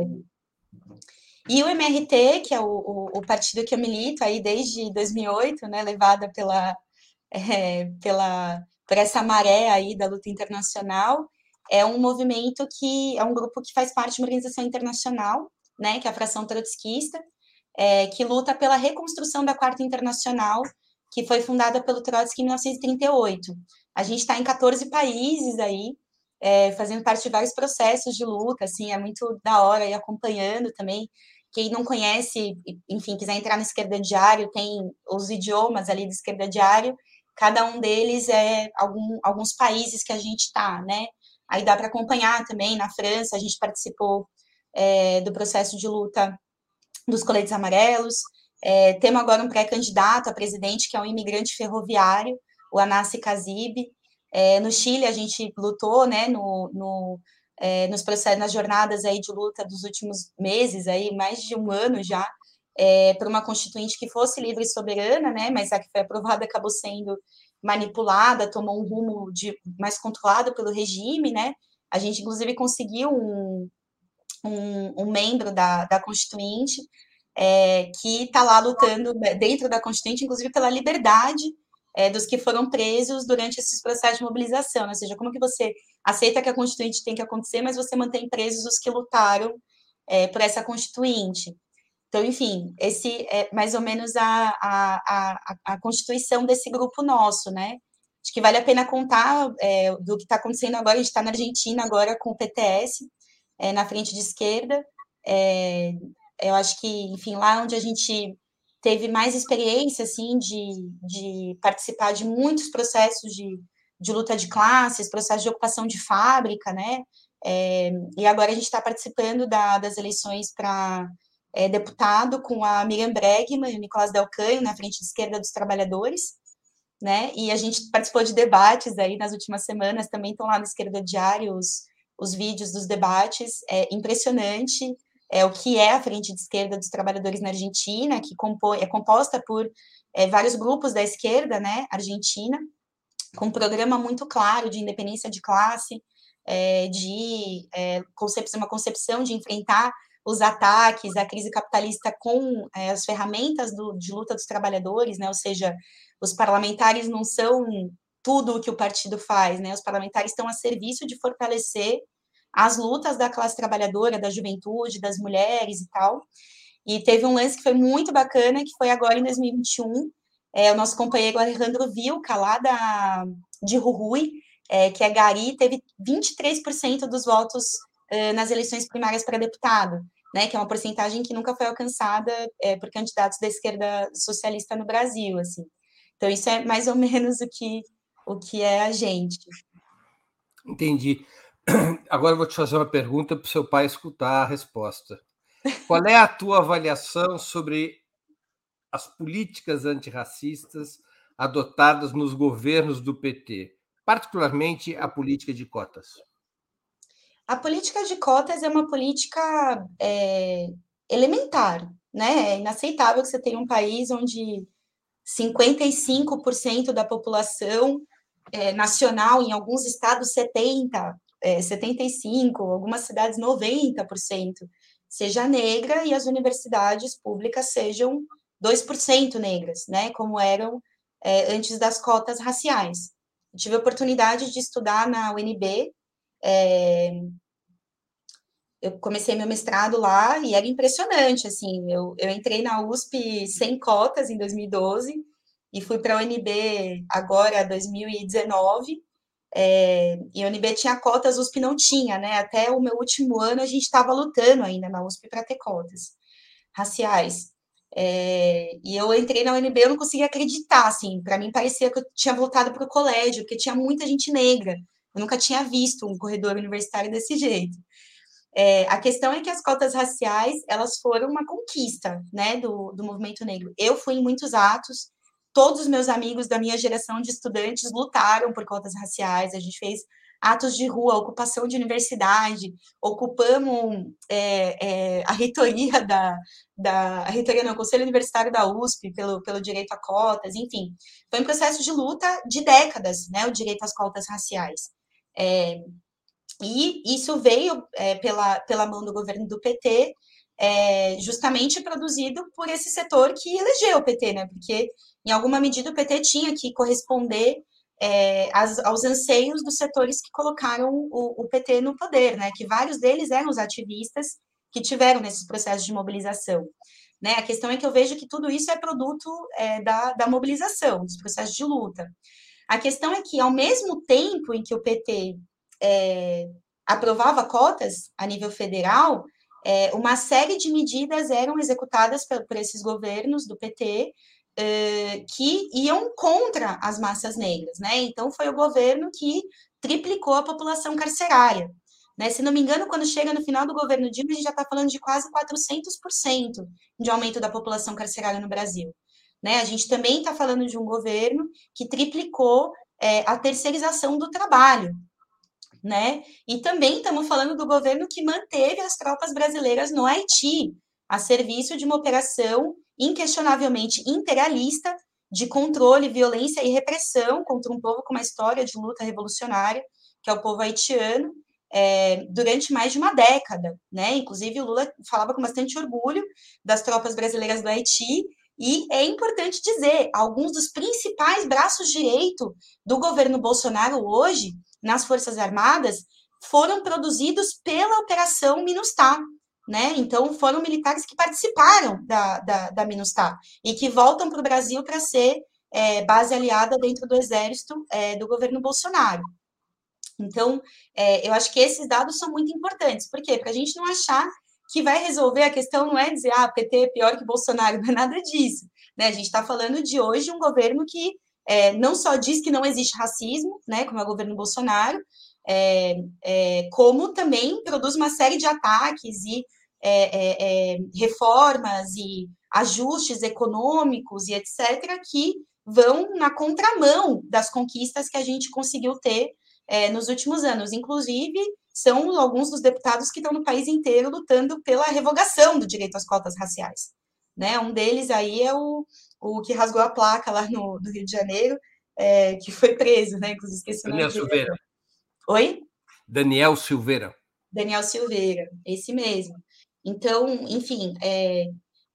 E o MRT, que é o, o, o, partido que eu milito aí desde 2008, né, levada pela, é, pela, por essa maré aí da luta internacional, é um movimento que é um grupo que faz parte de uma organização internacional, né, que é a fração trotskista, é, que luta pela reconstrução da Quarta Internacional, que foi fundada pelo Trotsky em 1938. A gente está em 14 países aí, é, fazendo parte de vários processos de luta, assim, é muito da hora e acompanhando também quem não conhece, enfim, quiser entrar no Esquerda Diário, tem os idiomas ali do Esquerda Diário, cada um deles é algum, alguns países que a gente está, né? Aí dá para acompanhar também, na França, a gente participou é, do processo de luta dos coletes amarelos, é, temos agora um pré-candidato a presidente, que é um imigrante ferroviário, o Anassi Kazib. É, no Chile, a gente lutou né, no, no é, nos processos, nas jornadas aí de luta dos últimos meses, aí mais de um ano já, é, para uma constituinte que fosse livre e soberana, né, mas a que foi aprovada acabou sendo manipulada, tomou um rumo de, mais controlado pelo regime, né, a gente inclusive conseguiu um, um, um membro da, da constituinte é, que está lá lutando dentro da constituinte, inclusive pela liberdade é, dos que foram presos durante esses processos de mobilização, né? ou seja, como que você aceita que a Constituinte tem que acontecer, mas você mantém presos os que lutaram é, por essa Constituinte. Então, enfim, esse é mais ou menos a, a, a, a constituição desse grupo nosso, né? Acho que vale a pena contar é, do que está acontecendo agora. A gente está na Argentina agora com o PTS, é, na frente de esquerda. É, eu acho que, enfim, lá onde a gente teve mais experiência, assim, de, de participar de muitos processos de, de luta de classes, processos de ocupação de fábrica, né? É, e agora a gente está participando da, das eleições para é, deputado com a Miriam Bregman e o Nicolás Delcanho na frente de esquerda dos trabalhadores, né? E a gente participou de debates aí nas últimas semanas, também estão lá no Esquerda Diário os, os vídeos dos debates, é impressionante, é, o que é a Frente de Esquerda dos Trabalhadores na Argentina, que compõe, é composta por é, vários grupos da esquerda né, argentina, com um programa muito claro de independência de classe, é, de é, uma concepção de enfrentar os ataques, a crise capitalista com é, as ferramentas do, de luta dos trabalhadores, né, ou seja, os parlamentares não são tudo o que o partido faz, né, os parlamentares estão a serviço de fortalecer as lutas da classe trabalhadora, da juventude, das mulheres e tal. E teve um lance que foi muito bacana, que foi agora em 2021, é, o nosso companheiro Alejandro Vilca, lá da, de Rui, é, que é Gari, teve 23% dos votos é, nas eleições primárias para deputado, né, que é uma porcentagem que nunca foi alcançada é, por candidatos da esquerda socialista no Brasil, assim. Então, isso é mais ou menos o que, o que é a gente. Entendi. Agora vou te fazer uma pergunta para o seu pai escutar a resposta. Qual é a tua avaliação sobre as políticas antirracistas adotadas nos governos do PT, particularmente a política de cotas? A política de cotas é uma política é, elementar, né? É inaceitável que você tenha um país onde 55% da população é, nacional, em alguns estados 70%, é, 75%, algumas cidades 90%, seja negra e as universidades públicas sejam 2% negras, né, como eram é, antes das cotas raciais. Tive a oportunidade de estudar na UNB, é, eu comecei meu mestrado lá e era impressionante, assim, eu, eu entrei na USP sem cotas em 2012 e fui para a UNB agora, 2019, é, e a UNB tinha cotas, a USP não tinha, né, até o meu último ano a gente estava lutando ainda na USP para ter cotas raciais. É, e eu entrei na UNB, eu não conseguia acreditar, assim, para mim parecia que eu tinha voltado para o colégio, porque tinha muita gente negra, eu nunca tinha visto um corredor universitário desse jeito. É, a questão é que as cotas raciais, elas foram uma conquista, né, do, do movimento negro. Eu fui em muitos atos, todos os meus amigos da minha geração de estudantes lutaram por cotas raciais, a gente fez atos de rua, ocupação de universidade, ocupamos é, é, a reitoria da, da a reitoria o Conselho Universitário da USP pelo, pelo direito a cotas, enfim, foi um processo de luta de décadas, né, o direito às cotas raciais. É, e isso veio é, pela, pela mão do governo do PT, é, justamente produzido por esse setor que elegeu o PT, né? Porque, em alguma medida, o PT tinha que corresponder é, as, aos anseios dos setores que colocaram o, o, PT no poder, né? Que vários deles eram os ativistas que tiveram nesses processos de mobilização. Né? A questão é que eu vejo que tudo isso é produto é, da, da mobilização, dos processos de luta. A questão é que, ao mesmo tempo em que o PT é, aprovava cotas a nível federal, é, uma série de medidas eram executadas por, por esses governos do PT eh, que iam contra as massas negras, né? Então foi o governo que triplicou a população carcerária. Né? Se não me engano, quando chega no final do governo Dilma, a gente já está falando de quase 400% de aumento da população carcerária no Brasil. Né? A gente também está falando de um governo que triplicou é, a terceirização do trabalho. Né? E também estamos falando do governo que manteve as tropas brasileiras no Haiti, a serviço de uma operação inquestionavelmente imperialista de controle, violência e repressão contra um povo com uma história de luta revolucionária, que é o povo haitiano, é, durante mais de uma década, né? Inclusive o Lula falava com bastante orgulho das tropas brasileiras do Haiti e é importante dizer, alguns dos principais braços direito do governo Bolsonaro hoje nas Forças Armadas foram produzidos pela Operação Minustah, né? Então, foram militares que participaram da, da, da MINUSTAH e que voltam para o Brasil para ser é, base aliada dentro do exército é, do governo Bolsonaro. Então, é, eu acho que esses dados são muito importantes. Por quê? Para a gente não achar que vai resolver a questão, não é dizer, ah, PT é pior que Bolsonaro, não é nada disso. Né? A gente está falando de hoje um governo que é, não só diz que não existe racismo, né, como é o governo Bolsonaro, é, é, como também produz uma série de ataques e é, é, é, reformas e ajustes econômicos e etc., que vão na contramão das conquistas que a gente conseguiu ter é, nos últimos anos. Inclusive, são alguns dos deputados que estão no país inteiro lutando pela revogação do direito às cotas raciais. Né? Um deles aí é o, o que rasgou a placa lá no, no Rio de Janeiro, é, que foi preso, né? Inclusive, esqueci Daniel Silveira. Oi? Daniel Silveira. Daniel Silveira, esse mesmo. Então, enfim, é,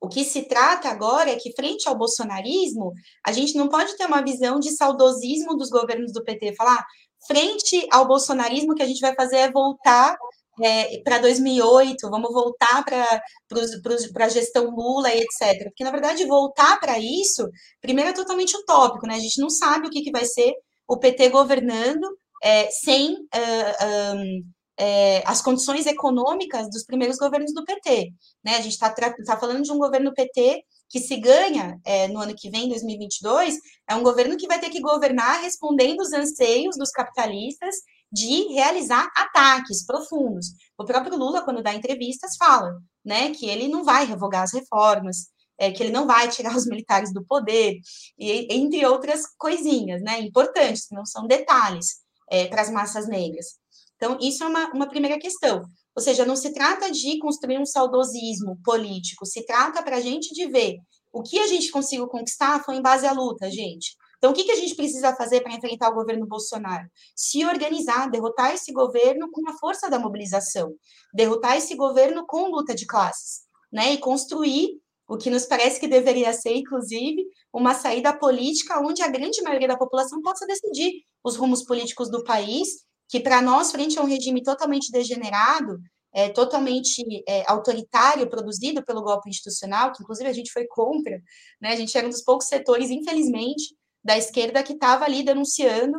o que se trata agora é que, frente ao bolsonarismo, a gente não pode ter uma visão de saudosismo dos governos do PT, falar, frente ao bolsonarismo, o que a gente vai fazer é voltar é, para 2008, vamos voltar para a gestão Lula e etc. Porque, na verdade, voltar para isso, primeiro é totalmente utópico, né? A gente não sabe o que, que vai ser o PT governando é, sem uh, um, é, as condições econômicas dos primeiros governos do PT. Né? A gente está tá falando de um governo PT que se ganha é, no ano que vem, 2022, é um governo que vai ter que governar respondendo os anseios dos capitalistas de realizar ataques profundos. O próprio Lula, quando dá entrevistas, fala né, que ele não vai revogar as reformas, é, que ele não vai tirar os militares do poder, e, entre outras coisinhas né, importantes, que não são detalhes é, para as massas negras. Então, isso é uma, uma primeira questão. Ou seja, não se trata de construir um saudosismo político, se trata para a gente de ver o que a gente conseguiu conquistar foi em base à luta, gente. Então, o que, que a gente precisa fazer para enfrentar o governo Bolsonaro? Se organizar, derrotar esse governo com a força da mobilização, derrotar esse governo com luta de classes, né? E construir o que nos parece que deveria ser, inclusive, uma saída política onde a grande maioria da população possa decidir os rumos políticos do país que para nós, frente a um regime totalmente degenerado, é, totalmente é, autoritário, produzido pelo golpe institucional, que inclusive a gente foi contra, né? A gente era um dos poucos setores, infelizmente, da esquerda que estava ali denunciando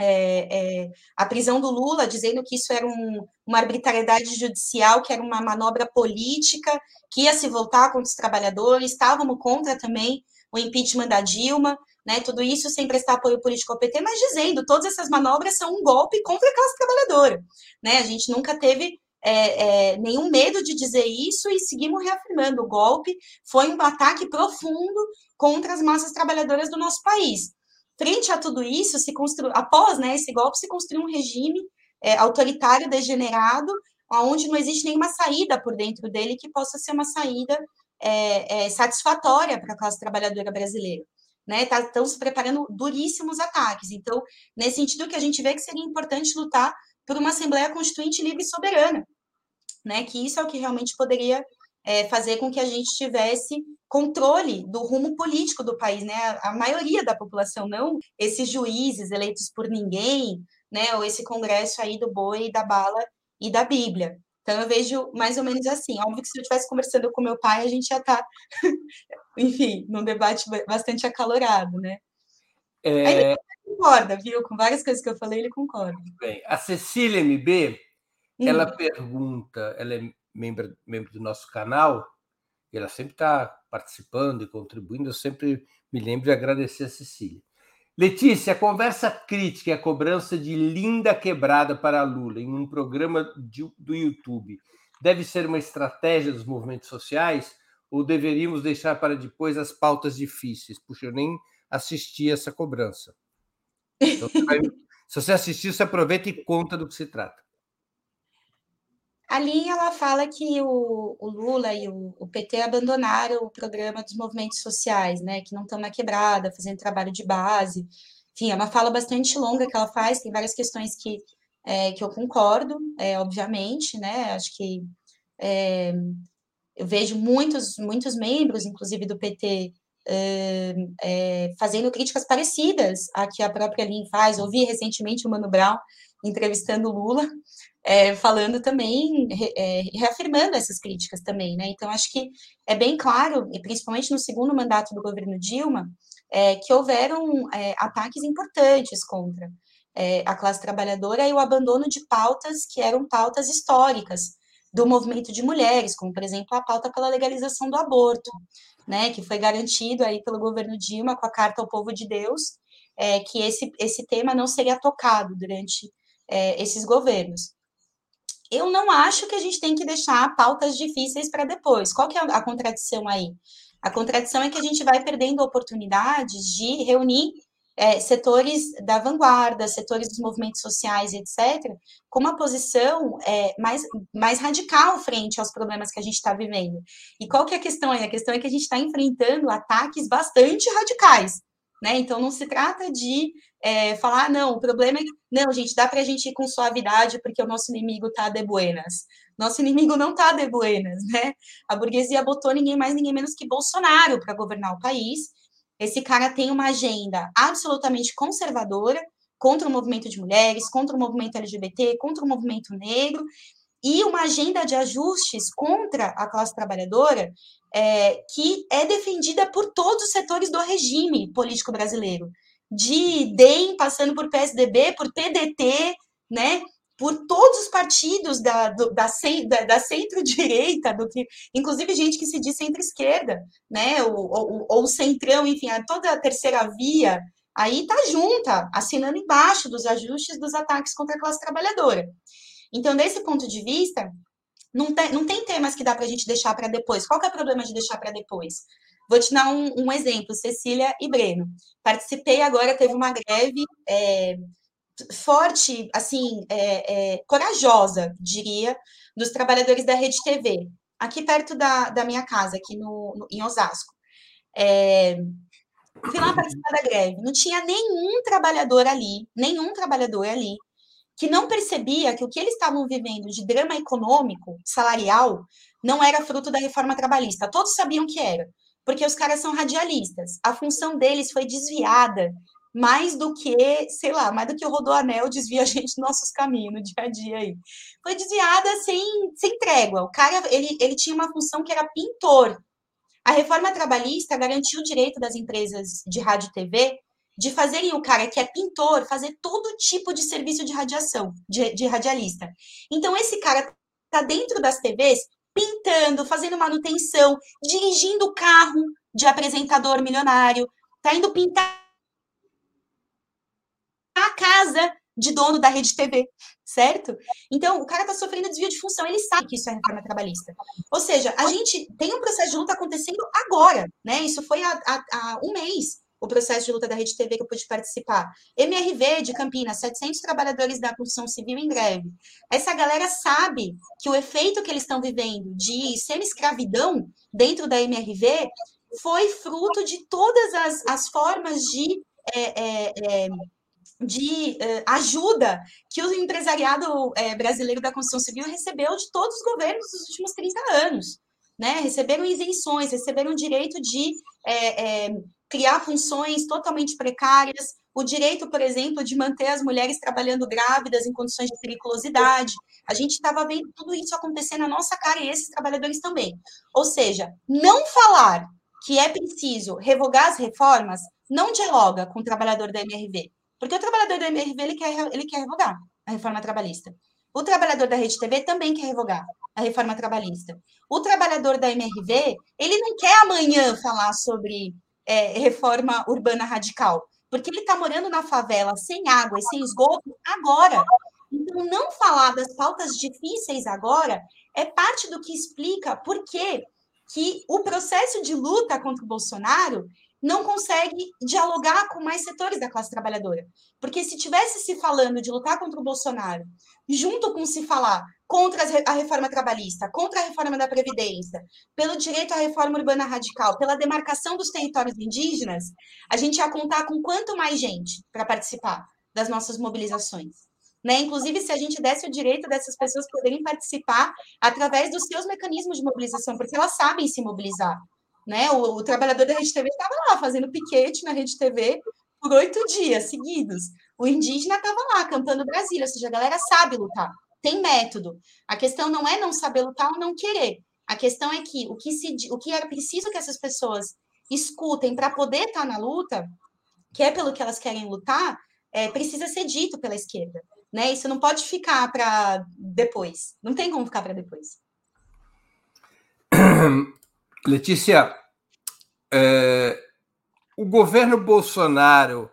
é, é, a prisão do Lula, dizendo que isso era um, uma arbitrariedade judicial, que era uma manobra política, que ia se voltar contra os trabalhadores, estávamos contra também o impeachment da Dilma, né? Tudo isso sem prestar apoio político ao PT, mas dizendo todas essas manobras são um golpe contra a classe trabalhadora, né? A gente nunca teve é, é, nenhum medo de dizer isso e seguimos reafirmando o golpe foi um ataque profundo contra as massas trabalhadoras do nosso país. Frente a tudo isso, se constru... após né, esse golpe, se construiu um regime é, autoritário degenerado, onde não existe nenhuma saída por dentro dele que possa ser uma saída é, é, satisfatória para a classe trabalhadora brasileira né? Tá, estão se preparando duríssimos ataques. Então, nesse sentido que a gente vê que seria importante lutar por uma Assembleia Constituinte livre e soberana, né? Que isso é o que realmente poderia é, fazer com que a gente tivesse controle do rumo político do país, né? A, a maioria da população, não esses juízes eleitos por ninguém, né? Ou esse congresso aí do boi, da bala e da Bíblia. Então, eu vejo mais ou menos assim. Óbvio que se eu estivesse conversando com meu pai, a gente já está, enfim, num debate bastante acalorado, né? É... Ele concorda, viu? Com várias coisas que eu falei, ele concorda. Bem, a Cecília MB, hum. ela pergunta, ela é membro, membro do nosso canal, e ela sempre está participando e contribuindo, eu sempre me lembro de agradecer a Cecília. Letícia, a conversa crítica e a cobrança de linda quebrada para Lula em um programa de, do YouTube deve ser uma estratégia dos movimentos sociais ou deveríamos deixar para depois as pautas difíceis? Puxa, eu nem assisti essa cobrança. Então, se você assistiu, você aproveita e conta do que se trata. Ali ela fala que o, o Lula e o, o, PT abandonaram o programa dos movimentos sociais, né, que não estão na quebrada, fazendo trabalho de base. Enfim, é uma fala bastante longa que ela faz, tem várias questões que, é, que eu concordo, é, obviamente, né, acho que é, eu vejo muitos, muitos membros, inclusive do PT, é, é, fazendo críticas parecidas a que a própria Lin faz. Ouvi recentemente o Mano Brown entrevistando o Lula, é, falando também, é, reafirmando essas críticas também, né? Então, acho que é bem claro, e principalmente no segundo mandato do governo Dilma, é, que houveram é, ataques importantes contra é, a classe trabalhadora e o abandono de pautas que eram pautas históricas do movimento de mulheres, como, por exemplo, a pauta pela legalização do aborto, né? Que foi garantido aí pelo governo Dilma com a Carta ao Povo de Deus, é, que esse, esse tema não seria tocado durante esses governos eu não acho que a gente tem que deixar pautas difíceis para depois. Qual que é a contradição aí? A contradição é que a gente vai perdendo oportunidades de reunir é, setores da vanguarda, setores dos movimentos sociais, etc., com uma posição é, mais, mais radical frente aos problemas que a gente está vivendo. E qual que é a questão aí? A questão é que a gente está enfrentando ataques bastante radicais. Né? Então, não se trata de é, falar, ah, não, o problema é que, não, gente, dá para a gente ir com suavidade porque o nosso inimigo está de buenas. Nosso inimigo não está de buenas, né? A burguesia botou ninguém mais, ninguém menos que Bolsonaro para governar o país. Esse cara tem uma agenda absolutamente conservadora contra o movimento de mulheres, contra o movimento LGBT, contra o movimento negro, e uma agenda de ajustes contra a classe trabalhadora é, que é defendida por todos os setores do regime político brasileiro, de DEM, passando por PSDB, por PDT, né, por todos os partidos da, do, da, da, da centro-direita, do que, inclusive gente que se diz centro-esquerda, né, ou, ou centrão, enfim, toda a terceira via, aí tá junta, assinando embaixo dos ajustes dos ataques contra a classe trabalhadora. Então, desse ponto de vista, não tem, não tem temas que dá para a gente deixar para depois. Qual que é o problema de deixar para depois? Vou te dar um, um, exemplo, Cecília e Breno. Participei agora, teve uma greve é, forte, assim, é, é, corajosa, diria, dos trabalhadores da Rede TV, aqui perto da, da minha casa, aqui no, no em Osasco. É, fui lá participar da greve. Não tinha nenhum trabalhador ali, nenhum trabalhador ali que não percebia que o que eles estavam vivendo de drama econômico, salarial, não era fruto da reforma trabalhista. Todos sabiam que era, porque os caras são radialistas. A função deles foi desviada mais do que, sei lá, mais do que o Rodoanel desvia a gente dos nossos caminhos no dia a dia aí. Foi desviada sem, sem trégua. O cara, ele, ele tinha uma função que era pintor. A reforma trabalhista garantiu o direito das empresas de rádio e TV de fazerem o cara que é pintor fazer todo tipo de serviço de radiação, de, de radialista. Então, esse cara tá dentro das TVs pintando, fazendo manutenção, dirigindo o carro de apresentador milionário, tá indo pintar a casa de dono da rede TV, certo? Então, o cara está sofrendo desvio de função, ele sabe que isso é reforma trabalhista. Ou seja, a gente tem um processo de luta acontecendo agora, né? Isso foi há, há, há um mês o processo de luta da Rede TV que eu pude participar. MRV de Campinas, 700 trabalhadores da construção civil em greve. Essa galera sabe que o efeito que eles estão vivendo de semi-escravidão dentro da MRV foi fruto de todas as, as formas de. É, é, é, de uh, ajuda que o empresariado é, brasileiro da construção civil recebeu de todos os governos dos últimos 30 anos. Né? Receberam isenções, receberam direito de é, criar funções totalmente precárias, o direito, por exemplo, de manter as mulheres trabalhando grávidas em condições de periculosidade. A gente estava vendo tudo isso acontecer na nossa cara e esses trabalhadores também. Ou seja, não falar que é preciso revogar as reformas não dialoga com o trabalhador da MRV. Porque o trabalhador da MRV ele quer, ele quer revogar a reforma trabalhista. O trabalhador da Rede TV também quer revogar a reforma trabalhista. O trabalhador da MRV, ele não quer amanhã falar sobre é, reforma urbana radical, porque ele está morando na favela sem água e sem esgoto agora. Então, não falar das pautas difíceis agora é parte do que explica por que, que o processo de luta contra o Bolsonaro não consegue dialogar com mais setores da classe trabalhadora. Porque se tivesse se falando de lutar contra o Bolsonaro, junto com se falar contra a reforma trabalhista, contra a reforma da Previdência, pelo direito à reforma urbana radical, pela demarcação dos territórios indígenas, a gente ia contar com quanto mais gente para participar das nossas mobilizações. Né? Inclusive, se a gente desse o direito dessas pessoas poderem participar através dos seus mecanismos de mobilização, porque elas sabem se mobilizar. Né? O, o trabalhador da Rede TV estava lá fazendo piquete na Rede TV por oito dias seguidos. O indígena estava lá cantando Brasília, ou seja, a galera sabe lutar, tem método. A questão não é não saber lutar ou não querer. A questão é que o que, se, o que era preciso que essas pessoas escutem para poder estar tá na luta, que é pelo que elas querem lutar, é, precisa ser dito pela esquerda. Né? Isso não pode ficar para depois. Não tem como ficar para depois. Letícia, é, o governo Bolsonaro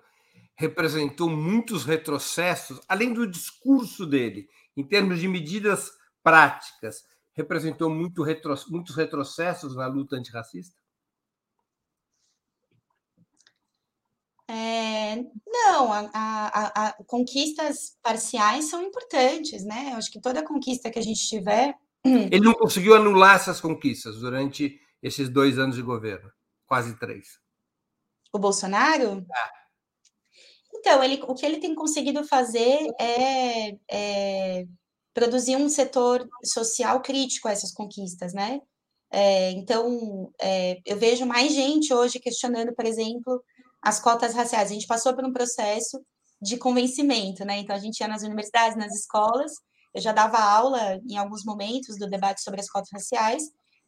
representou muitos retrocessos, além do discurso dele, em termos de medidas práticas, representou muito retro, muitos retrocessos na luta antirracista? É, não, a, a, a, conquistas parciais são importantes, né? Eu acho que toda conquista que a gente tiver. Ele não conseguiu anular essas conquistas durante esses dois anos de governo, quase três. O Bolsonaro? É. Então, ele, o que ele tem conseguido fazer é, é produzir um setor social crítico a essas conquistas, né? É, então, é, eu vejo mais gente hoje questionando, por exemplo, as cotas raciais. A gente passou por um processo de convencimento, né? Então, a gente ia nas universidades, nas escolas, eu já dava aula em alguns momentos do debate sobre as cotas raciais,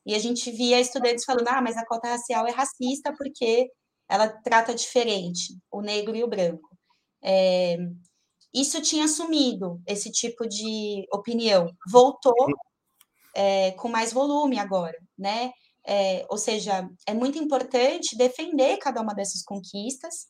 e a gente via estudantes falando: ah, mas a cota racial é racista porque ela trata diferente o negro e o branco. É, isso tinha sumido, esse tipo de opinião. Voltou é, com mais volume agora, né? É, ou seja, é muito importante defender cada uma dessas conquistas,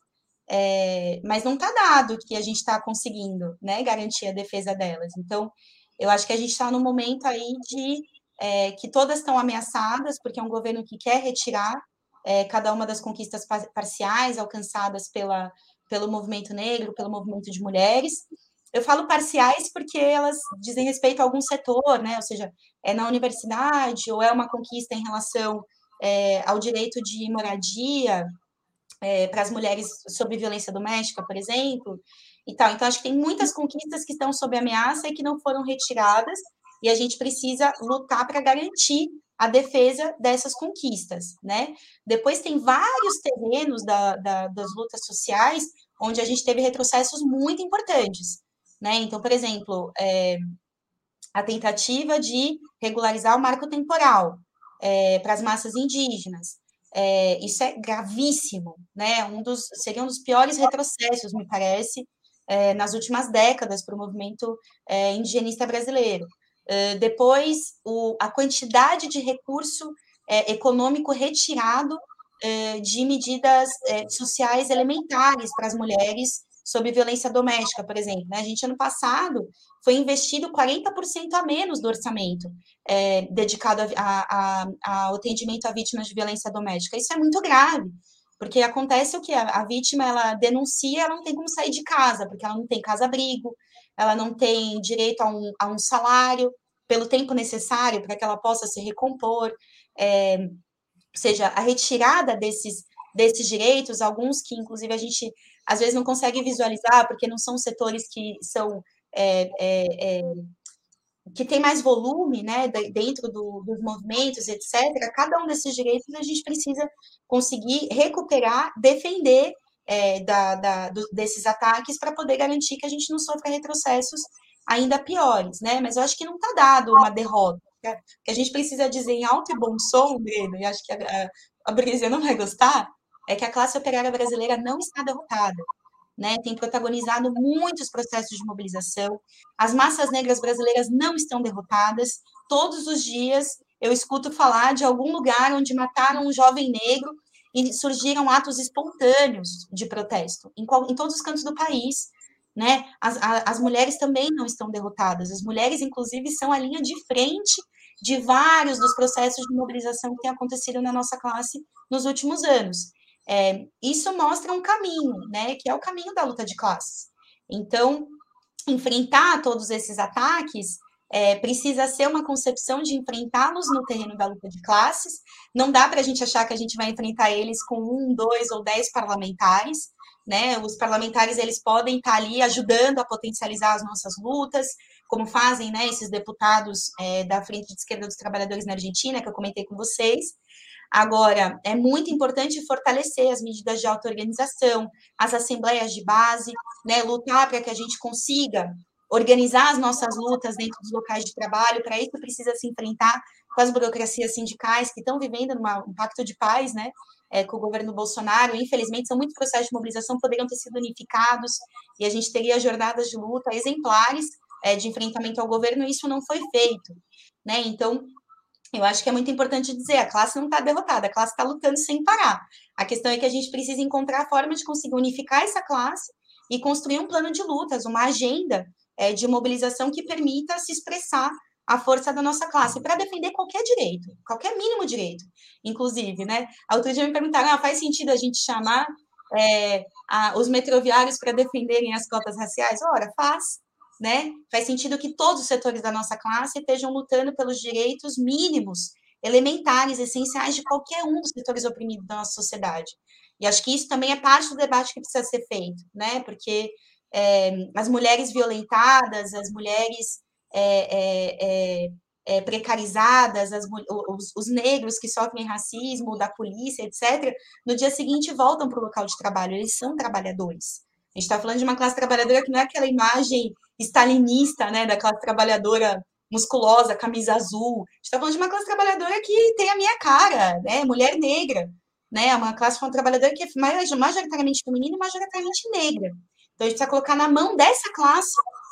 é, mas não está dado que a gente está conseguindo né, garantir a defesa delas. Então, eu acho que a gente está no momento aí de é, que todas estão ameaçadas, porque é um governo que quer retirar é, cada uma das conquistas parciais alcançadas pela, pelo movimento negro, pelo movimento de mulheres. Eu falo parciais porque elas dizem respeito a algum setor, né? Ou seja, é na universidade ou é uma conquista em relação é, ao direito de moradia é, para as mulheres sob violência doméstica, por exemplo, e tal. Então, acho que tem muitas conquistas que estão sob ameaça e que não foram retiradas, e a gente precisa lutar para garantir a defesa dessas conquistas, né? Depois tem vários terrenos da, da, das lutas sociais onde a gente teve retrocessos muito importantes, né? Então, por exemplo, é, a tentativa de regularizar o marco temporal é, para as massas indígenas, é, isso é gravíssimo, né? Um dos seria um dos piores retrocessos, me parece, é, nas últimas décadas para o movimento é, indigenista brasileiro. Depois, o, a quantidade de recurso é, econômico retirado de medidas é, sociais elementares para as mulheres sob violência doméstica, por exemplo. Né? A gente, ano passado, foi investido 40% a menos do orçamento é, dedicado ao atendimento a vítimas de violência doméstica. Isso é muito grave, porque acontece o que? A, a vítima, ela denuncia, ela não tem como sair de casa, porque ela não tem casa-abrigo, ela não tem direito a um, a um salário pelo tempo necessário para que ela possa se recompor, é, ou seja, a retirada desses, desses direitos, alguns que, inclusive, a gente às vezes não consegue visualizar, porque não são setores que são é, é, que tem mais volume, né, dentro do, dos movimentos, etc. Cada um desses direitos a gente precisa conseguir recuperar, defender é, da, da, do, desses ataques para poder garantir que a gente não sofra retrocessos ainda piores, né? Mas eu acho que não está dado uma derrota. O que a gente precisa dizer em alto e bom som, Breno, e acho que a, a, a não vai gostar, é que a classe operária brasileira não está derrotada. Né, tem protagonizado muitos processos de mobilização. As massas negras brasileiras não estão derrotadas. Todos os dias eu escuto falar de algum lugar onde mataram um jovem negro e surgiram atos espontâneos de protesto em, qual, em todos os cantos do país. Né? As, a, as mulheres também não estão derrotadas. As mulheres, inclusive, são a linha de frente de vários dos processos de mobilização que têm acontecido na nossa classe nos últimos anos. É, isso mostra um caminho, né? Que é o caminho da luta de classes. Então, enfrentar todos esses ataques é, precisa ser uma concepção de enfrentá-los no terreno da luta de classes. Não dá para a gente achar que a gente vai enfrentar eles com um, dois ou dez parlamentares. Né? Os parlamentares eles podem estar ali ajudando a potencializar as nossas lutas, como fazem né, esses deputados é, da Frente de Esquerda dos Trabalhadores na Argentina, que eu comentei com vocês. Agora, é muito importante fortalecer as medidas de auto-organização, as assembleias de base, né, lutar para que a gente consiga organizar as nossas lutas dentro dos locais de trabalho, para isso precisa se enfrentar com as burocracias sindicais que estão vivendo numa, um pacto de paz, né, é, com o governo Bolsonaro, infelizmente são muitos processos de mobilização que poderiam ter sido unificados, e a gente teria jornadas de luta exemplares é, de enfrentamento ao governo, e isso não foi feito, né, então eu acho que é muito importante dizer, a classe não está derrotada, a classe está lutando sem parar. A questão é que a gente precisa encontrar a forma de conseguir unificar essa classe e construir um plano de lutas, uma agenda é, de mobilização que permita se expressar a força da nossa classe para defender qualquer direito, qualquer mínimo direito, inclusive, né? A outro dia me perguntaram, ah, faz sentido a gente chamar é, a, os metroviários para defenderem as cotas raciais? Ora, faz, né? Faz sentido que todos os setores da nossa classe estejam lutando pelos direitos mínimos, elementares, essenciais de qualquer um dos setores oprimidos da nossa sociedade. E acho que isso também é parte do debate que precisa ser feito, né? Porque é, as mulheres violentadas, as mulheres é, é, precarizadas, as, os, os, negros que sofrem racismo da polícia, etc., no dia seguinte voltam para o local de trabalho, eles são trabalhadores. A gente está falando de uma classe trabalhadora que não é aquela imagem stalinista, né, da classe trabalhadora musculosa, camisa azul. A gente está falando de uma classe trabalhadora que tem a minha cara, né, mulher negra, né, uma classe trabalhadora que é majoritariamente feminina e majoritariamente negra. Então, a gente precisa colocar na mão dessa classe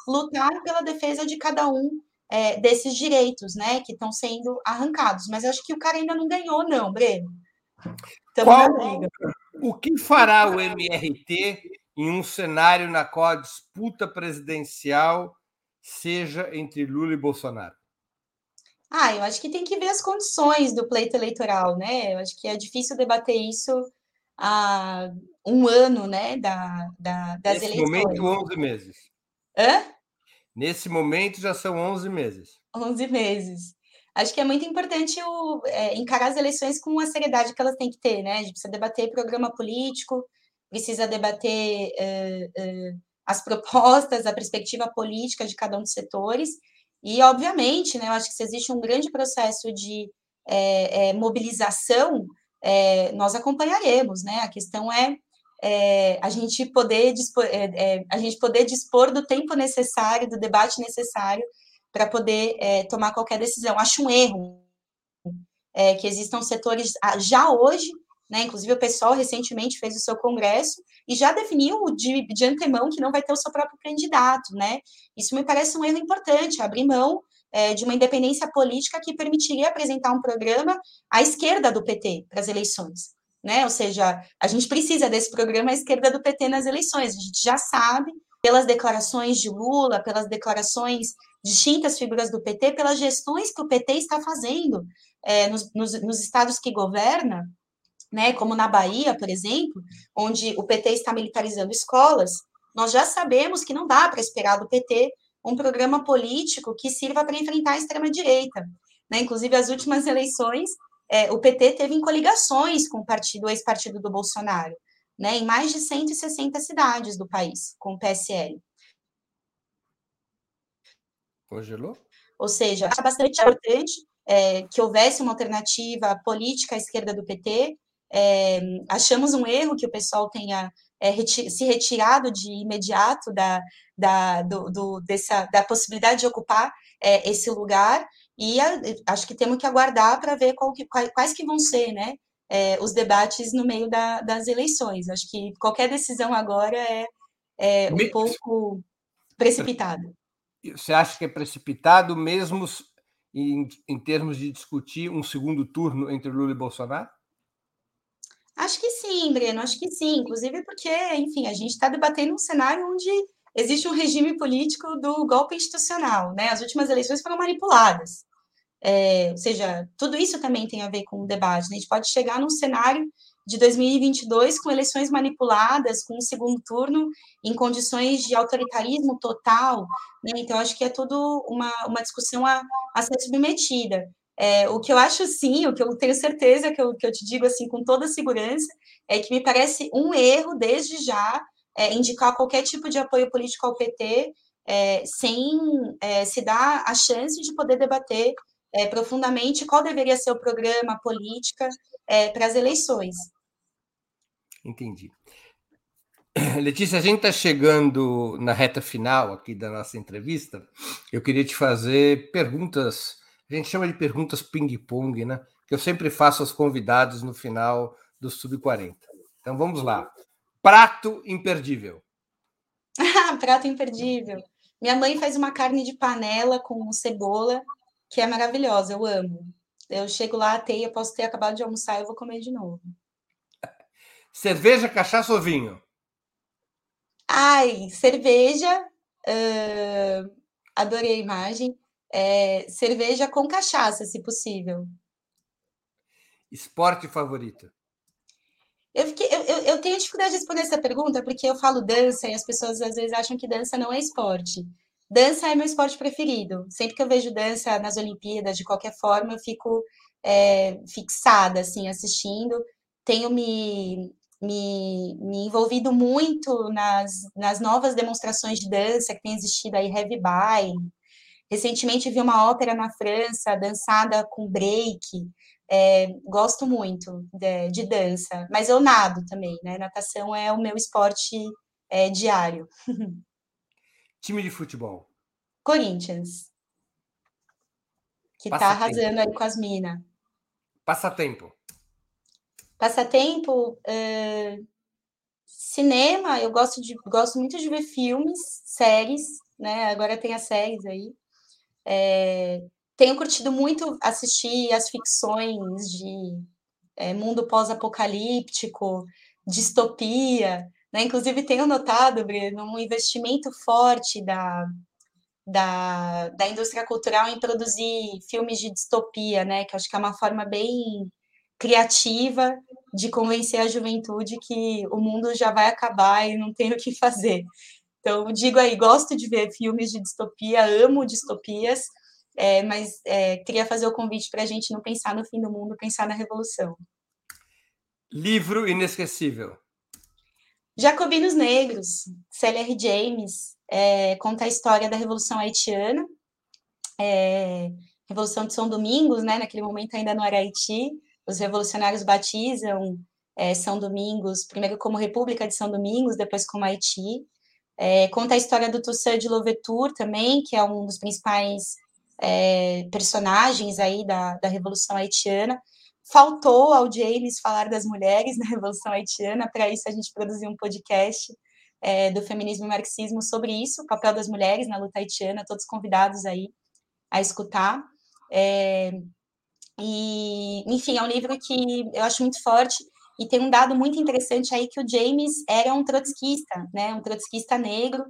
lutar pela defesa de cada um é, desses direitos, né, que estão sendo arrancados. Mas acho que o cara ainda não ganhou, não, Breno. Qual, o que fará o MRT em um cenário na qual a disputa presidencial seja entre Lula e Bolsonaro? Ah, eu acho que tem que ver as condições do pleito eleitoral, né? Eu acho que é difícil debater isso há um ano, né, da, da das Nesse eleições. Momento, 11 meses. Hã? Nesse momento já são 11 meses. 11 meses. Acho que é muito importante o, é, encarar as eleições com a seriedade que elas têm que ter, né? A gente precisa debater programa político, precisa debater uh, uh, as propostas, a perspectiva política de cada um dos setores, e, obviamente, né, eu acho que se existe um grande processo de é, é, mobilização, é, nós acompanharemos, né? A questão é, a gente poder dispor, a gente poder dispor do tempo necessário, do debate necessário para poder tomar qualquer decisão. Acho um erro que existam setores ah, já hoje né? Inclusive, o pessoal recentemente fez o seu congresso e já definiu de, de antemão que não vai ter o seu próprio candidato, né? Isso me parece um erro importante, abrir mão é, de uma independência política que permitiria apresentar um programa à esquerda do PT para as eleições. Né? Ou seja, a gente precisa desse programa à esquerda do PT nas eleições. A gente já sabe, pelas declarações de Lula, pelas declarações de distintas figuras do PT, pelas gestões que o PT está fazendo é, nos, nos, nos estados que governa, né, como na Bahia, por exemplo, onde o PT está militarizando escolas, nós já sabemos que não dá para esperar do PT um programa político que sirva para enfrentar a extrema-direita. Né? Inclusive, as últimas eleições, é, o PT teve em coligações com o partido, ex-partido do Bolsonaro, né, em mais de 160 cidades do país, com o PSL. Congelou? Ou seja, é bastante importante é, que houvesse uma alternativa política à esquerda do PT, é, achamos um erro que o pessoal tenha é, reti se retirado de imediato da, da, do, do, dessa, da possibilidade de ocupar é, esse lugar, e a, acho que temos que aguardar para ver que, quais, quais, que vão ser né, é, os debates no meio da, das eleições. Acho que qualquer decisão agora é, é um Me... pouco precipitada. Você acha que é precipitado mesmo em, em termos de discutir um segundo turno entre Lula e Bolsonaro? Acho que sim, Breno, acho que sim. Inclusive porque, enfim, a gente está debatendo um cenário onde existe um regime político do golpe institucional, né? As últimas eleições foram manipuladas. É, ou seja, tudo isso também tem a ver com o debate. Né? A gente pode chegar num cenário de 2022 com eleições manipuladas, com um segundo turno em condições de autoritarismo total. Né? Então, acho que é tudo uma, uma discussão a, a ser submetida. É, o que eu acho sim, o que eu tenho certeza que eu, que eu te digo assim com toda segurança, é que me parece um erro desde já é, indicar qualquer tipo de apoio político ao PT é, sem é, se dar a chance de poder debater é, profundamente qual deveria ser o programa, a política é, para as eleições. Entendi. Letícia, a gente está chegando na reta final aqui da nossa entrevista. Eu queria te fazer perguntas a gente chama de perguntas ping-pong, né? Que eu sempre faço aos convidados no final do Sub-40. Então vamos lá. Prato imperdível. Prato imperdível. Minha mãe faz uma carne de panela com cebola, que é maravilhosa, eu amo. Eu chego lá, a teia, posso ter acabado de almoçar, eu vou comer de novo. Cerveja, cachaça ou vinho? Ai, cerveja. Uh, adorei a imagem é, cerveja com cachaça, se possível. Esporte favorito? Eu, fiquei, eu, eu, eu, tenho dificuldade de responder essa pergunta porque eu falo dança e as pessoas às vezes acham que dança não é esporte. Dança é meu esporte preferido. Sempre que eu vejo dança nas Olimpíadas, de qualquer forma, eu fico é, fixada, assim, assistindo. Tenho me, me, me envolvido muito nas, nas novas demonstrações de dança que tem existido aí, Heavy By, Recentemente vi uma ópera na França, dançada com break. É, gosto muito de, de, dança, mas eu nado também, né? Natação é o meu esporte é, diário. Time de futebol. Corinthians. Que tá arrasando aí com as minas. Passatempo. Passatempo, uh, cinema, eu gosto, de, gosto muito de ver filmes, séries, né? Agora tem as séries aí. É, tenho curtido muito assistir as ficções de é, mundo pós-apocalíptico, distopia, né? Inclusive tenho notado, Breno, um investimento forte da, da, da indústria cultural em produzir filmes de distopia, né? Que acho que é uma forma bem criativa de convencer a juventude que o mundo já vai acabar e não tem o que fazer. Então, digo aí, gosto de ver filmes de distopia, amo distopias, é, mas é, queria fazer o convite para a gente não pensar no fim do mundo, pensar na revolução. Livro inesquecível. Jacobinos Negros, C.L.R. James, é, conta a história da Revolução Haitiana, é, Revolução de São Domingos, né, naquele momento ainda não era Haiti, os revolucionários batizam é, São Domingos, primeiro como República de São Domingos, depois como Haiti. É, conta a história do Toussaint de Louverture também, que é um dos principais é, personagens aí da, da Revolução Haitiana. Faltou ao James falar das mulheres na Revolução Haitiana, para isso a gente produziu um podcast é, do feminismo e marxismo sobre isso, o papel das mulheres na luta haitiana, todos convidados aí a escutar. É, e, enfim, é um livro que eu acho muito forte e tem um dado muito interessante aí que o James era um trotskista, né, um trotskista negro,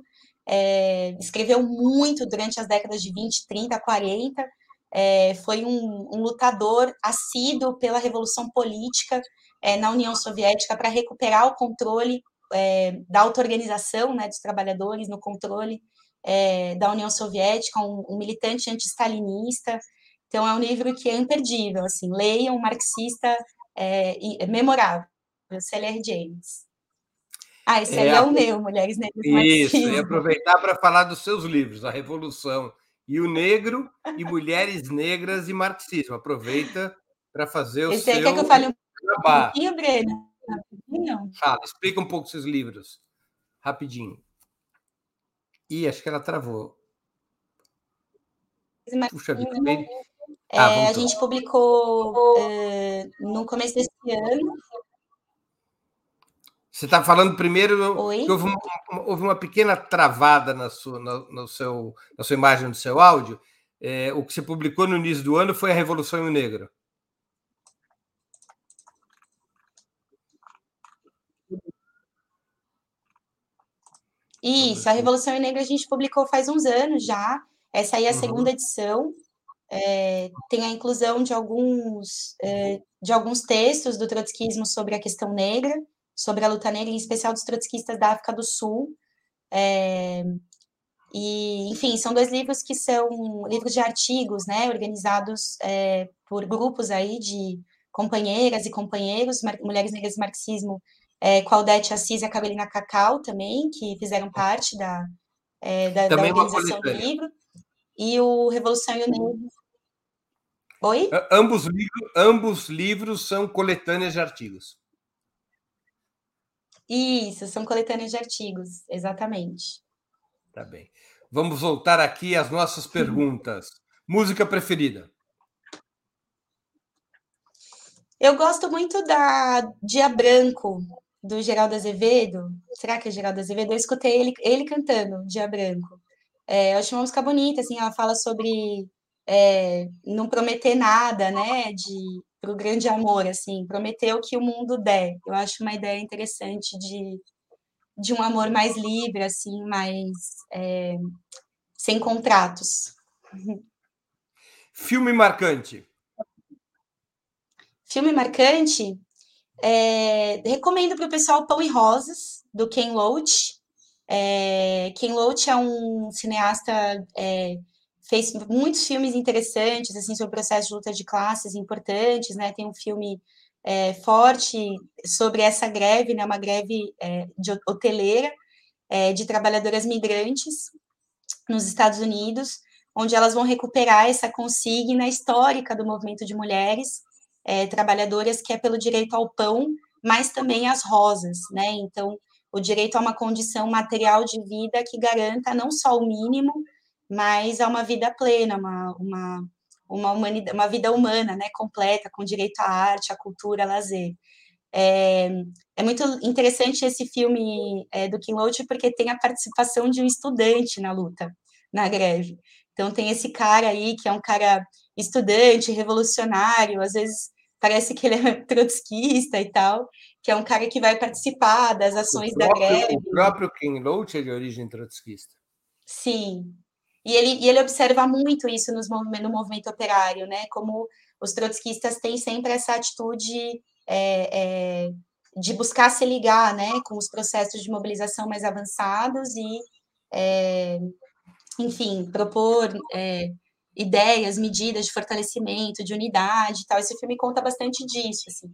é, escreveu muito durante as décadas de 20, 30, 40, é, foi um, um, lutador assíduo pela revolução política é, na União Soviética para recuperar o controle é, da auto-organização né, dos trabalhadores, no controle é, da União Soviética, um, um militante anti-stalinista, então é um livro que é imperdível, assim, leiam, um marxista é, é memorável, C.L.R. James. Ah, esse é, aí é o meu, Mulheres Negras Isso, e aproveitar para falar dos seus livros, A Revolução e o Negro, e Mulheres Negras e Marxismo. Aproveita para fazer o esse seu... Aí quer que eu fale um pouquinho, Breno? Rapidinho? Fala, explica um pouco seus livros. Rapidinho. Ih, acho que ela travou. Puxa vida, ah, é, a gente publicou é, no começo desse ano. Você está falando primeiro que houve uma, houve uma, pequena travada na sua, no, no seu, na sua imagem, no seu áudio. É, o que você publicou no início do ano foi a Revolução e o Negro. Isso, a Revolução e Negro a gente publicou faz uns anos já. Essa aí é a uhum. segunda edição é, tem a inclusão de alguns, é, de alguns textos do trotskismo sobre a questão negra, sobre a luta negra, em especial dos trotskistas da África do Sul. É, e, enfim, são dois livros que são livros de artigos, né, organizados é, por grupos aí de companheiras e companheiros, Mulheres Negras e Marxismo, é, Claudete Assis e a Carolina Cacau também, que fizeram parte da, é, da, da organização do livro, e o Revolução e o Negro Oi? Ambos, livros, ambos livros são coletâneas de artigos. Isso, são coletâneas de artigos, exatamente. Tá bem. Vamos voltar aqui às nossas perguntas. Música preferida? Eu gosto muito da Dia Branco, do Geraldo Azevedo. Será que é Geraldo Azevedo? Eu escutei ele, ele cantando Dia Branco. É, eu acho uma música bonita, assim, ela fala sobre é, não prometer nada, né, de para o grande amor, assim, prometer o que o mundo der. Eu acho uma ideia interessante de, de um amor mais livre, assim, mais é, sem contratos. Filme marcante. Filme marcante. É, recomendo para o pessoal Pão e Rosas, do Ken Loach. É, Ken Loach é um cineasta é, fez muitos filmes interessantes assim sobre o processo de luta de classes importantes, né? Tem um filme é, forte sobre essa greve, né? Uma greve é, de hoteleira é, de trabalhadoras migrantes nos Estados Unidos, onde elas vão recuperar essa consigna histórica do movimento de mulheres é, trabalhadoras que é pelo direito ao pão, mas também às rosas, né? Então o direito a uma condição material de vida que garanta não só o mínimo, mas a uma vida plena, uma, uma, uma, humanidade, uma vida humana, né, completa, com direito à arte, à cultura, à lazer. É, é muito interessante esse filme é, do Kim Loach porque tem a participação de um estudante na luta, na greve. Então tem esse cara aí que é um cara estudante, revolucionário, às vezes parece que ele é trotskista e tal, que é um cara que vai participar das ações próprio, da greve. O próprio Kim Loach é de origem trotskista. Sim. E ele, e ele observa muito isso nos movimento, no movimento operário, né? Como os trotskistas têm sempre essa atitude é, é, de buscar se ligar né, com os processos de mobilização mais avançados e, é, enfim, propor é, ideias, medidas de fortalecimento, de unidade e tal. Esse filme conta bastante disso, assim,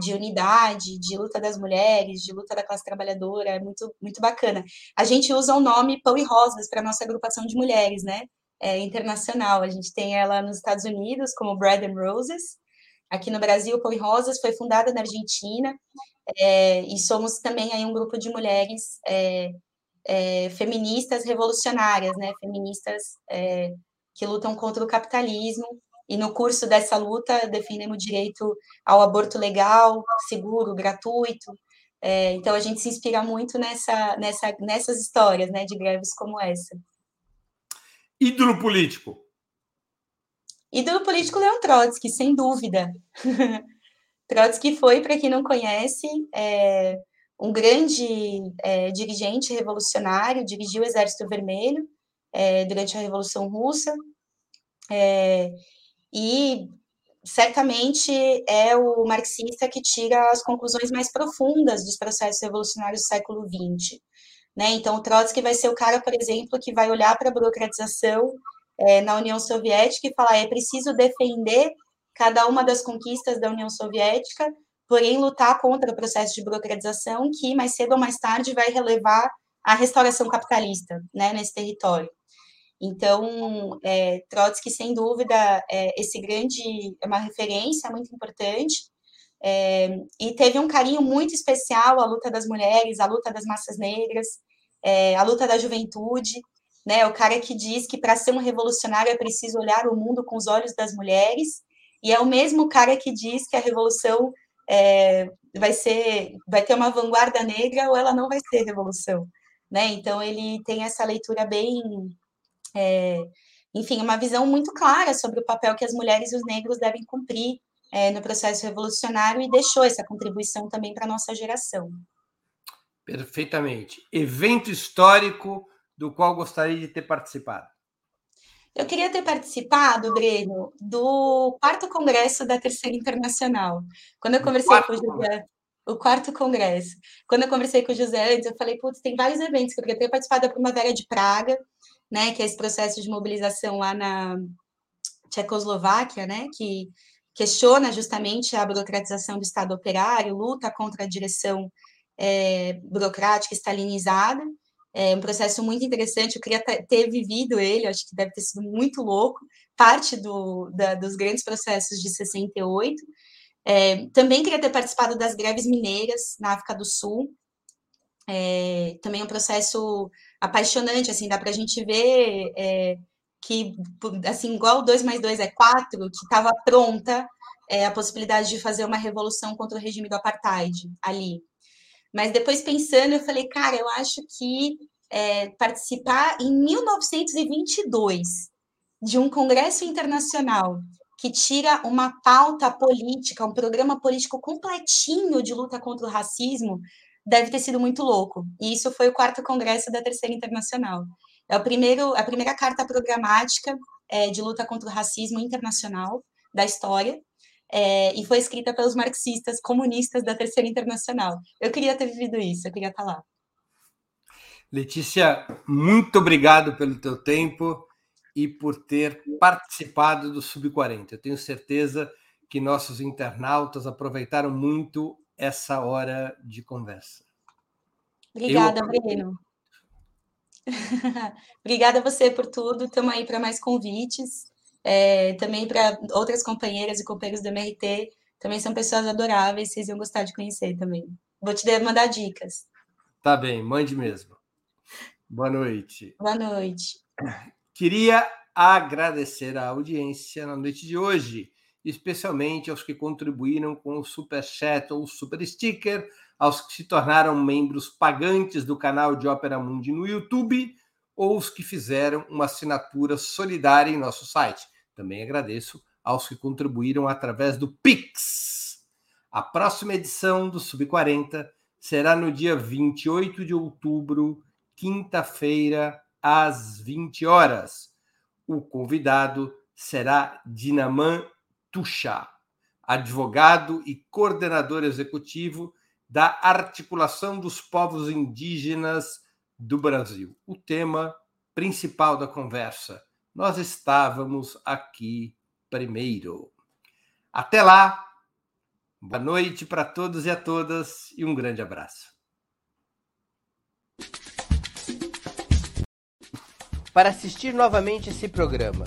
de unidade, de luta das mulheres, de luta da classe trabalhadora, é muito, muito bacana. A gente usa o nome Pão e Rosas para nossa agrupação de mulheres, né? É, internacional. A gente tem ela nos Estados Unidos como Bread and Roses, Aqui no Brasil, Pão e Rosas foi fundada na Argentina é, e somos também aí um grupo de mulheres é, é, feministas revolucionárias, né? Feministas é, que lutam contra o capitalismo e no curso dessa luta defendemos o direito ao aborto legal, seguro, gratuito. É, então a gente se inspira muito nessa, nessa, nessas histórias, né, de greves como essa. Ídolo político. Ídolo político Leon Trotsky, sem dúvida. Trotsky foi, para quem não conhece, é, um grande é, dirigente revolucionário, dirigiu o Exército Vermelho é, durante a Revolução Russa, é, e certamente é o marxista que tira as conclusões mais profundas dos processos revolucionários do século XX. Né? Então, o Trotsky vai ser o cara, por exemplo, que vai olhar para a burocratização é, na União Soviética e falar é preciso defender cada uma das conquistas da União Soviética, porém lutar contra o processo de burocratização que mais cedo ou mais tarde vai relevar a restauração capitalista né, nesse território. Então, é, Trotsky, sem dúvida, é, esse grande é uma referência muito importante, é, e teve um carinho muito especial à luta das mulheres, à luta das massas negras, é, à luta da juventude, né? O cara que diz que para ser um revolucionário é preciso olhar o mundo com os olhos das mulheres, e é o mesmo cara que diz que a revolução é, vai ser, vai ter uma vanguarda negra ou ela não vai ser revolução, né? Então ele tem essa leitura bem, é, enfim, uma visão muito clara sobre o papel que as mulheres e os negros devem cumprir é, no processo revolucionário e deixou essa contribuição também para a nossa geração. Perfeitamente. Evento histórico do qual gostaria de ter participado? Eu queria ter participado, Breno, do quarto congresso da Terceira Internacional. Quando eu conversei com o José, o quarto congresso. Quando eu conversei com o José antes, eu falei, putz, tem vários eventos que eu queria ter participado da Primavera de Praga, né, que é esse processo de mobilização lá na Tchecoslováquia, né, que questiona justamente a burocratização do Estado operário, luta contra a direção é, burocrática estalinizada. É um processo muito interessante, eu queria ter vivido ele, acho que deve ter sido muito louco, parte do, da, dos grandes processos de 68. É, também queria ter participado das greves mineiras na África do Sul. É, também é um processo apaixonante, assim, dá para a gente ver é, que, assim, igual 2 mais 2 é 4, que estava pronta é, a possibilidade de fazer uma revolução contra o regime do apartheid ali. Mas depois pensando, eu falei, cara, eu acho que é, participar em 1922 de um congresso internacional que tira uma pauta política, um programa político completinho de luta contra o racismo, deve ter sido muito louco. E isso foi o quarto congresso da Terceira Internacional. É o primeiro, a primeira carta programática é, de luta contra o racismo internacional da história é, e foi escrita pelos marxistas comunistas da Terceira Internacional. Eu queria ter vivido isso, eu queria estar lá. Letícia, muito obrigado pelo teu tempo e por ter participado do Sub-40. Eu tenho certeza que nossos internautas aproveitaram muito essa hora de conversa. Obrigada, Eu... Breno. Obrigada a você por tudo. Estamos aí para mais convites é, também para outras companheiras e companheiros do MRT, também são pessoas adoráveis, vocês iam gostar de conhecer também. Vou te mandar dicas. Tá bem, mande mesmo. Boa noite. Boa noite. Queria agradecer a audiência na noite de hoje, especialmente aos que contribuíram com o Super Chat ou Super Sticker, aos que se tornaram membros pagantes do canal de Ópera Mundi no YouTube ou os que fizeram uma assinatura solidária em nosso site. Também agradeço aos que contribuíram através do Pix. A próxima edição do Sub 40 será no dia 28 de outubro, quinta-feira, às 20 horas. O convidado será Dinaman Tuxa, advogado e coordenador executivo da Articulação dos Povos Indígenas do Brasil. O tema principal da conversa. Nós estávamos aqui primeiro. Até lá. Boa noite para todos e a todas e um grande abraço. Para assistir novamente esse programa,